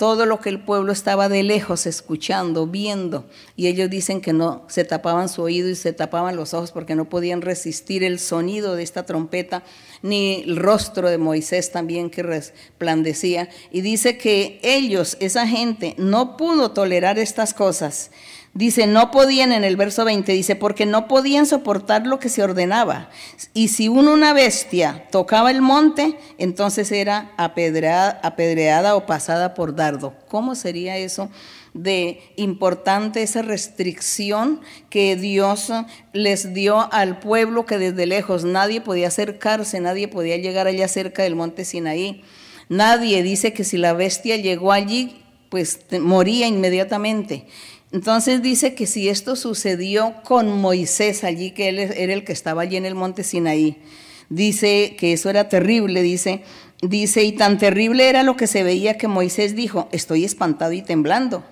todo lo que el pueblo estaba de lejos escuchando, viendo, y ellos dicen que no, se tapaban su oído y se tapaban los ojos porque no podían resistir el sonido de esta trompeta, ni el rostro de Moisés también que resplandecía. Y dice que ellos, esa gente, no pudo tolerar estas cosas Dice, no podían en el verso 20, dice, porque no podían soportar lo que se ordenaba. Y si uno, una bestia, tocaba el monte, entonces era apedreada, apedreada o pasada por dardo. ¿Cómo sería eso de importante esa restricción que Dios les dio al pueblo que desde lejos nadie podía acercarse, nadie podía llegar allá cerca del monte Sinaí? Nadie dice que si la bestia llegó allí, pues moría inmediatamente. Entonces dice que si esto sucedió con Moisés allí, que él era el que estaba allí en el monte Sinaí, dice que eso era terrible, dice, dice, y tan terrible era lo que se veía que Moisés dijo, estoy espantado y temblando.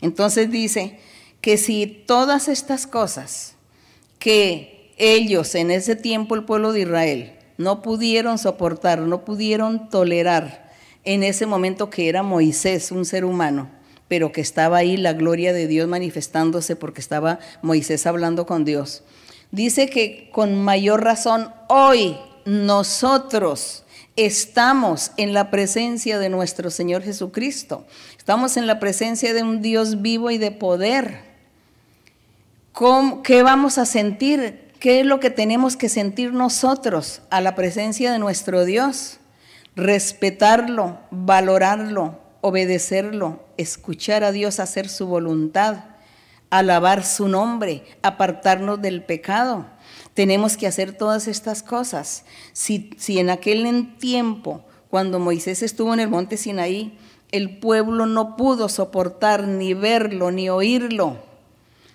Entonces dice que si todas estas cosas que ellos en ese tiempo, el pueblo de Israel, no pudieron soportar, no pudieron tolerar en ese momento que era Moisés, un ser humano, pero que estaba ahí la gloria de Dios manifestándose porque estaba Moisés hablando con Dios. Dice que con mayor razón hoy nosotros estamos en la presencia de nuestro Señor Jesucristo. Estamos en la presencia de un Dios vivo y de poder. ¿Qué vamos a sentir? ¿Qué es lo que tenemos que sentir nosotros a la presencia de nuestro Dios? Respetarlo, valorarlo, obedecerlo, escuchar a Dios hacer su voluntad, alabar su nombre, apartarnos del pecado. Tenemos que hacer todas estas cosas. Si, si en aquel tiempo, cuando Moisés estuvo en el monte Sinaí, el pueblo no pudo soportar ni verlo ni oírlo.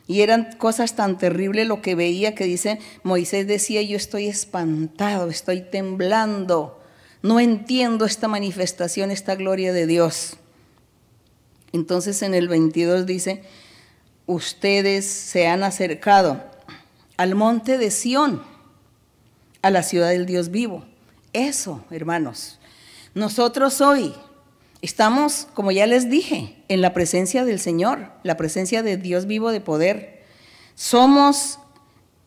Y eran cosas tan terribles lo que veía que dice, Moisés decía, yo estoy espantado, estoy temblando no entiendo esta manifestación, esta gloria de Dios. Entonces en el 22 dice, ustedes se han acercado al monte de Sión, a la ciudad del Dios vivo. Eso, hermanos, nosotros hoy estamos, como ya les dije, en la presencia del Señor, la presencia de Dios vivo de poder. Somos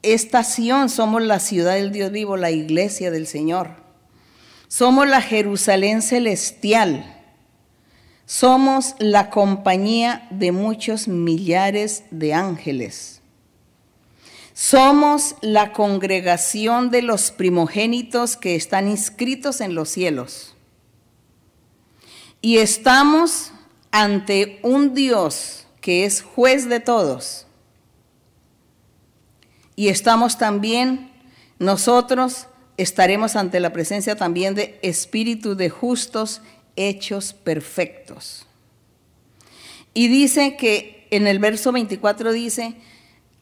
esta Sión, somos la ciudad del Dios vivo, la iglesia del Señor. Somos la Jerusalén celestial. Somos la compañía de muchos millares de ángeles. Somos la congregación de los primogénitos que están inscritos en los cielos. Y estamos ante un Dios que es juez de todos. Y estamos también, nosotros estaremos ante la presencia también de espíritus de justos hechos perfectos. Y dice que en el verso 24 dice,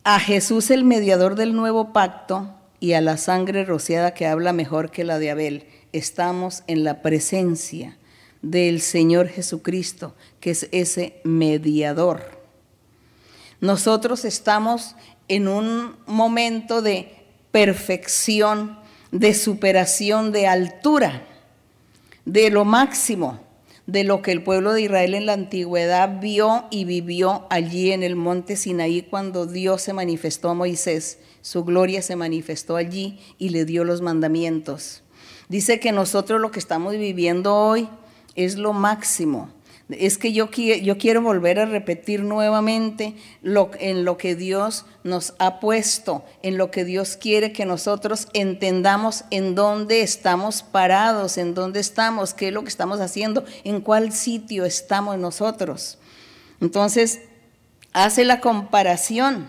a Jesús el mediador del nuevo pacto y a la sangre rociada que habla mejor que la de Abel, estamos en la presencia del Señor Jesucristo, que es ese mediador. Nosotros estamos en un momento de perfección, de superación, de altura, de lo máximo de lo que el pueblo de Israel en la antigüedad vio y vivió allí en el monte Sinaí cuando Dios se manifestó a Moisés. Su gloria se manifestó allí y le dio los mandamientos. Dice que nosotros lo que estamos viviendo hoy es lo máximo. Es que yo, quiero volver a repetir nuevamente en lo que Dios nos ha puesto, en lo que Dios quiere que nosotros entendamos en dónde estamos parados, en dónde estamos, qué es lo que estamos haciendo, en cuál sitio estamos nosotros. Entonces, hace la comparación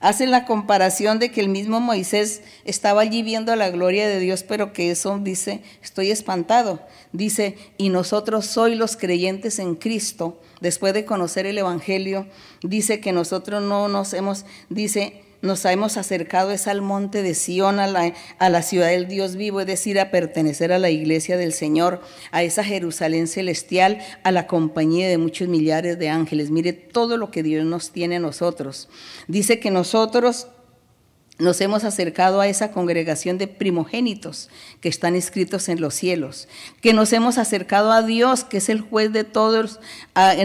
Hacen la comparación de que el mismo Moisés estaba allí viendo la gloria de Dios, pero que eso dice, estoy espantado. Dice, y nosotros soy los creyentes en Cristo, después de conocer el Evangelio, dice que nosotros no nos hemos, dice, nos hemos acercado es al monte de Sión, a la, a la, ciudad del Dios vivo, es decir, a pertenecer a la iglesia del Señor, a esa Jerusalén celestial, a la compañía de muchos millares de ángeles. Mire todo lo que Dios nos tiene a nosotros. Dice que nosotros nos hemos acercado a esa congregación de primogénitos que están escritos en los cielos, que nos hemos acercado a Dios, que es el juez de todos,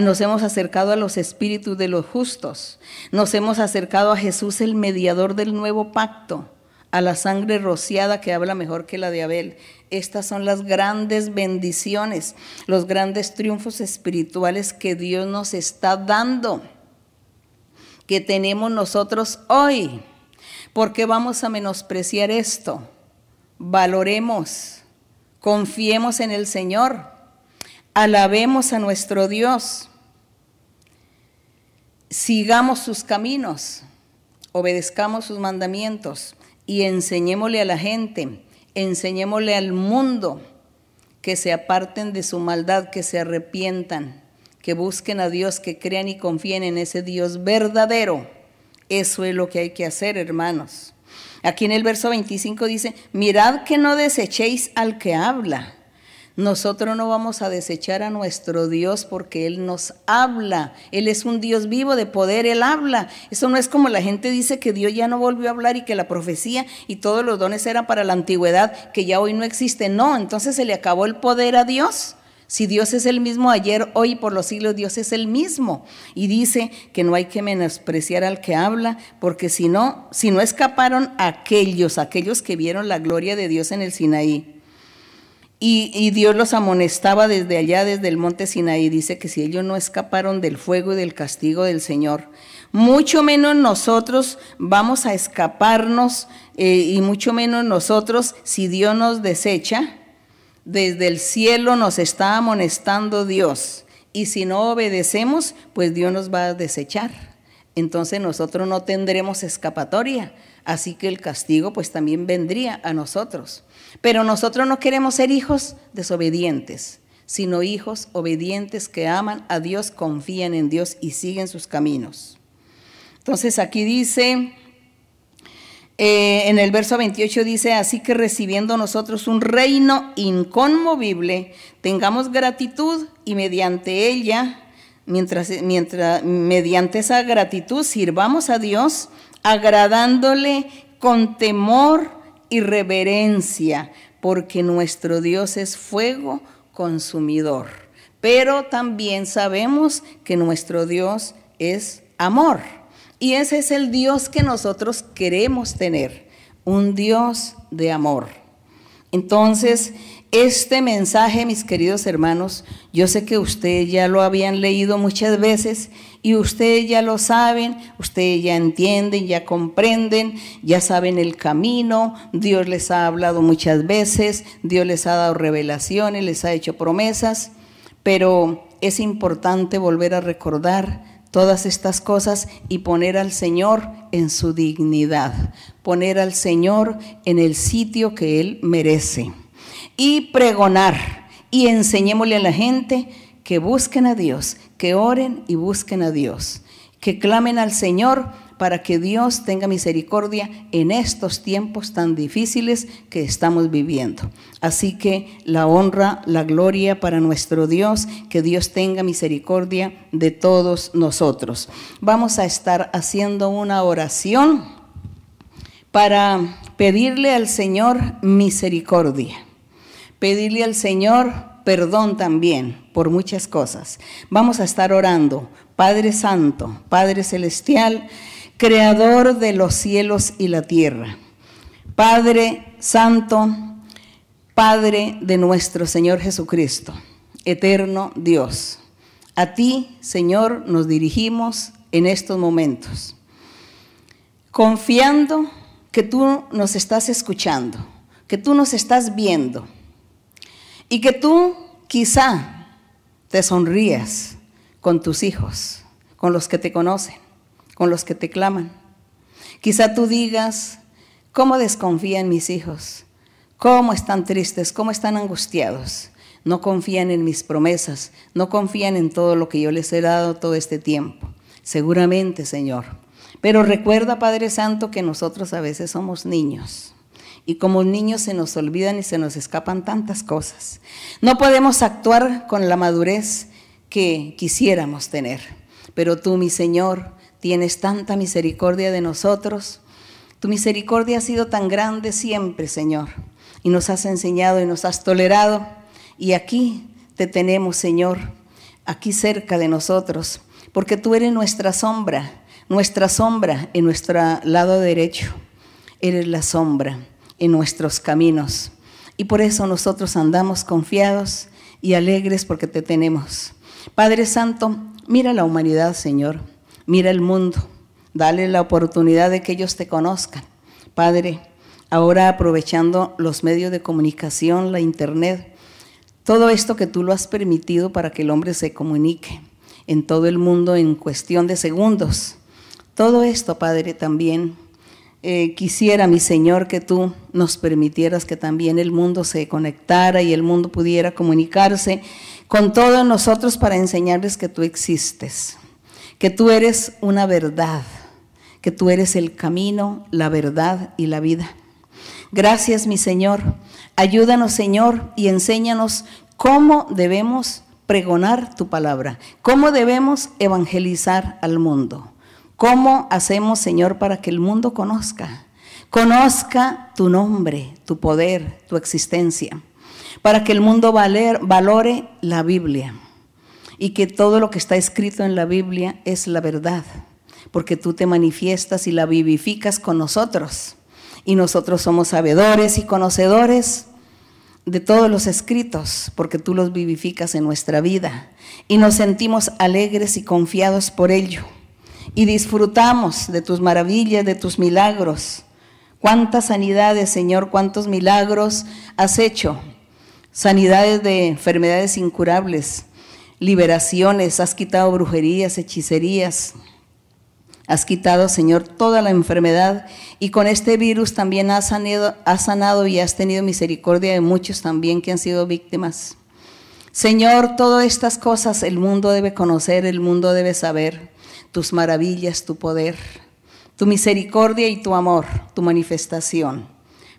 nos hemos acercado a los espíritus de los justos, nos hemos acercado a Jesús, el mediador del nuevo pacto, a la sangre rociada que habla mejor que la de Abel. Estas son las grandes bendiciones, los grandes triunfos espirituales que Dios nos está dando, que tenemos nosotros hoy. ¿Por qué vamos a menospreciar esto? Valoremos, confiemos en el Señor, alabemos a nuestro Dios, sigamos sus caminos, obedezcamos sus mandamientos y enseñémosle a la gente, enseñémosle al mundo que se aparten de su maldad, que se arrepientan, que busquen a Dios, que crean y confíen en ese Dios verdadero eso es lo que hay que hacer, hermanos. Aquí en el verso 25 dice, mirad que no desechéis al que habla. Nosotros no vamos a desechar a nuestro Dios porque Él nos habla. Él es un Dios vivo de poder, Él habla. Eso no es como la gente dice que Dios ya no volvió a hablar y que la profecía y todos los dones eran para la antigüedad, que ya hoy no existe. No, entonces se le acabó el poder a Dios. Si Dios es el mismo ayer, hoy y por los siglos, Dios es el mismo. Y dice que no hay que menospreciar al que habla, porque si no, si no escaparon aquellos, aquellos que vieron la gloria de Dios en el Sinaí, y, y, Dios los amonestaba desde allá, desde el monte Sinaí. Dice que si ellos no escaparon del fuego y del castigo del Señor, mucho menos nosotros vamos a escaparnos eh, y mucho menos nosotros si Dios nos desecha desde el cielo nos está amonestando Dios. Y si no obedecemos, pues Dios nos va a desechar. Entonces nosotros no tendremos escapatoria. Así que el castigo pues también vendría a nosotros. Pero nosotros no queremos ser hijos desobedientes, sino hijos obedientes que aman a Dios, confían en Dios y siguen sus caminos. Entonces aquí dice eh, en el verso 28 dice, así que recibiendo nosotros un reino inconmovible, tengamos gratitud y mediante ella, mientras, mientras, mediante esa gratitud sirvamos a Dios, agradándole con temor y reverencia, porque nuestro Dios es fuego consumidor. Pero también sabemos que nuestro Dios es amor. Y ese es el Dios que nosotros queremos tener, un Dios de amor. Entonces, este mensaje, mis queridos hermanos, yo sé que ustedes ya lo habían leído muchas veces y ustedes ya lo saben, ustedes ya entienden, ya comprenden, ya saben el camino, Dios les ha hablado muchas veces, Dios les ha dado revelaciones, les ha hecho promesas, pero es importante volver a recordar todas estas cosas y poner al Señor en su dignidad, poner al Señor en el sitio que Él merece. Y pregonar y enseñémosle a la gente que busquen a Dios, que oren y busquen a Dios, que clamen al Señor para que Dios tenga misericordia en estos tiempos tan difíciles que estamos viviendo. Así que la honra, la gloria para nuestro Dios, que Dios tenga misericordia de todos nosotros. Vamos a estar haciendo una oración para pedirle al Señor misericordia, pedirle al Señor perdón también por muchas cosas. Vamos a estar orando, Padre Santo, Padre Celestial, creador de los cielos y la tierra. Padre Santo, Padre de nuestro Señor Jesucristo, eterno Dios. A ti, Señor, nos dirigimos en estos momentos, confiando que tú nos estás escuchando, que tú nos estás viendo y que tú quizá te sonrías con tus hijos, con los que te conocen con los que te claman. Quizá tú digas, ¿cómo desconfían mis hijos? ¿Cómo están tristes? ¿Cómo están angustiados? No confían en mis promesas, no confían en todo lo que yo les he dado todo este tiempo. Seguramente, Señor. Pero recuerda, Padre Santo, que nosotros a veces somos niños. Y como niños se nos olvidan y se nos escapan tantas cosas. No podemos actuar con la madurez que quisiéramos tener. Pero tú, mi Señor, tienes tanta misericordia de nosotros. Tu misericordia ha sido tan grande siempre, Señor, y nos has enseñado y nos has tolerado. Y aquí te tenemos, Señor, aquí cerca de nosotros, porque tú eres nuestra sombra, nuestra sombra en nuestro lado derecho. Eres la sombra en nuestros caminos. Y por eso nosotros andamos confiados y alegres porque te tenemos. Padre Santo, mira la humanidad, Señor. Mira el mundo, dale la oportunidad de que ellos te conozcan. Padre, ahora aprovechando los medios de comunicación, la internet, todo esto que tú lo has permitido para que el hombre se comunique en todo el mundo en cuestión de segundos. Todo esto, Padre, también eh, quisiera, mi Señor, que tú nos permitieras que también el mundo se conectara y el mundo pudiera comunicarse con todos nosotros para enseñarles que tú existes que tú eres una verdad, que tú eres el camino, la verdad y la vida. Gracias, mi Señor. Ayúdanos, Señor, y enséñanos cómo debemos pregonar tu palabra, cómo debemos evangelizar al mundo, cómo hacemos, Señor, para que el mundo conozca, conozca tu nombre, tu poder, tu existencia, para que el mundo valore la Biblia y que todo lo que está escrito en la Biblia es la verdad, porque tú te manifiestas y la vivificas con nosotros. Y nosotros somos sabedores y conocedores de todos los escritos, porque tú los vivificas en nuestra vida. Y nos sentimos alegres y confiados por ello. Y disfrutamos de tus maravillas, de tus milagros. Cuántas sanidades, Señor, cuántos milagros has hecho. Sanidades de enfermedades incurables, liberaciones, has quitado brujerías, hechicerías, has quitado, Señor, toda la enfermedad y con este virus también has sanado, has sanado y has tenido misericordia de muchos también que han sido víctimas. Señor, todas estas cosas el mundo debe conocer, el mundo debe saber tus maravillas, tu poder, tu misericordia y tu amor, tu manifestación.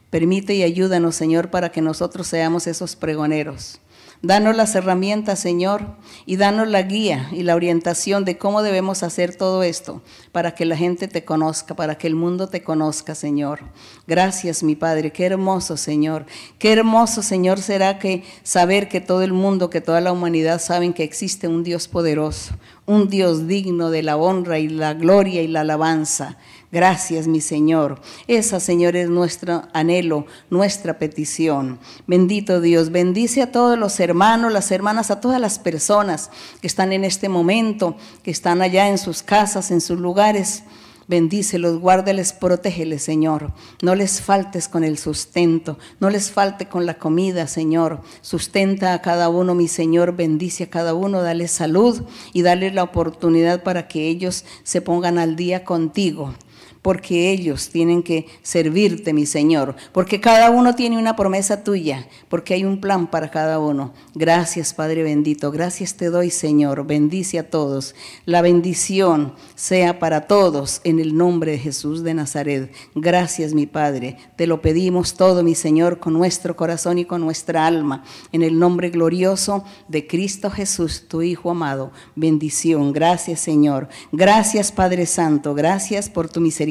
Permite y ayúdanos, Señor, para que nosotros seamos esos pregoneros Danos las herramientas, Señor, y danos la guía y la orientación de cómo debemos hacer todo esto para que la gente te conozca, para que el mundo te conozca, Señor. Gracias, mi Padre. Qué hermoso, Señor. Qué hermoso, Señor, será que saber que todo el mundo, que toda la humanidad saben que existe un Dios poderoso, un Dios digno de la honra y la gloria y la alabanza. Gracias, mi Señor. Esa, Señor, es nuestro anhelo, nuestra petición. Bendito Dios, bendice a todos los hermanos, las hermanas, a todas las personas que están en este momento, que están allá en sus casas, en sus lugares Bendícelos, guárdeles, protégeles, Señor. No les faltes con el sustento, no les falte con la comida, Señor. Sustenta a cada uno, mi Señor. Bendice a cada uno, dale salud y dale la oportunidad para que ellos se pongan al día contigo porque ellos tienen que servirte, mi Señor, porque cada uno tiene una promesa tuya, porque hay un plan para cada uno. Gracias, Padre bendito, gracias te doy, Señor, bendice a todos. La bendición sea para todos en el nombre de Jesús de Nazaret. Gracias, mi Padre, te lo pedimos todo, mi Señor, con nuestro corazón y con nuestra alma, en el nombre glorioso de Cristo Jesús, tu Hijo amado. Bendición, gracias, Señor. Gracias, Padre Santo, gracias por tu misericordia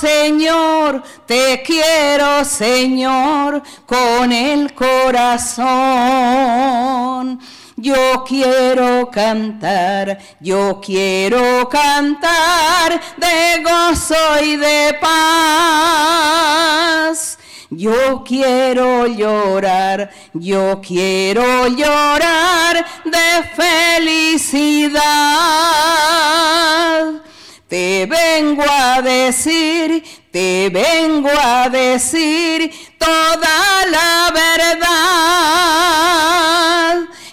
Señor, te quiero, Señor, con el corazón. Yo quiero cantar, yo quiero cantar de gozo y de paz. Yo quiero llorar, yo quiero llorar de felicidad. Te vengo a decir, te vengo a decir toda la verdad.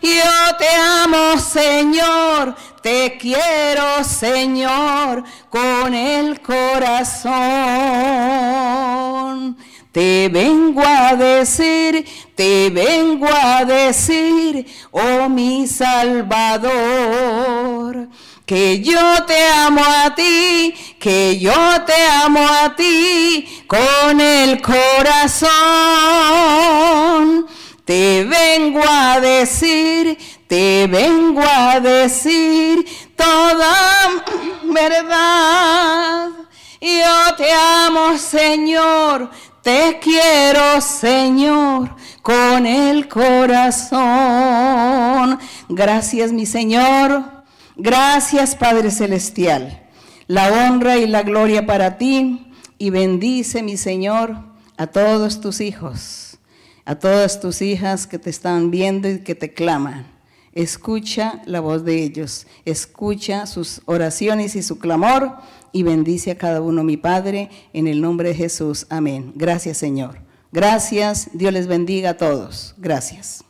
Yo te amo, Señor, te quiero, Señor, con el corazón. Te vengo a decir, te vengo a decir, oh mi Salvador, que yo te amo a ti, que yo te amo a ti con el corazón. Te vengo a decir, te vengo a decir toda verdad. Yo te amo, Señor te quiero, Señor, con el corazón. Gracias, mi Señor. Gracias, Padre Celestial. La honra y la gloria para ti. Y bendice, mi Señor, a todos tus hijos, a todas tus hijas que te están viendo y que te claman. Escucha la voz de ellos, escucha sus oraciones y su clamor y bendice a cada uno, mi Padre, en el nombre de Jesús. Amén. Gracias, Señor. Gracias. Dios les bendiga a todos. Gracias.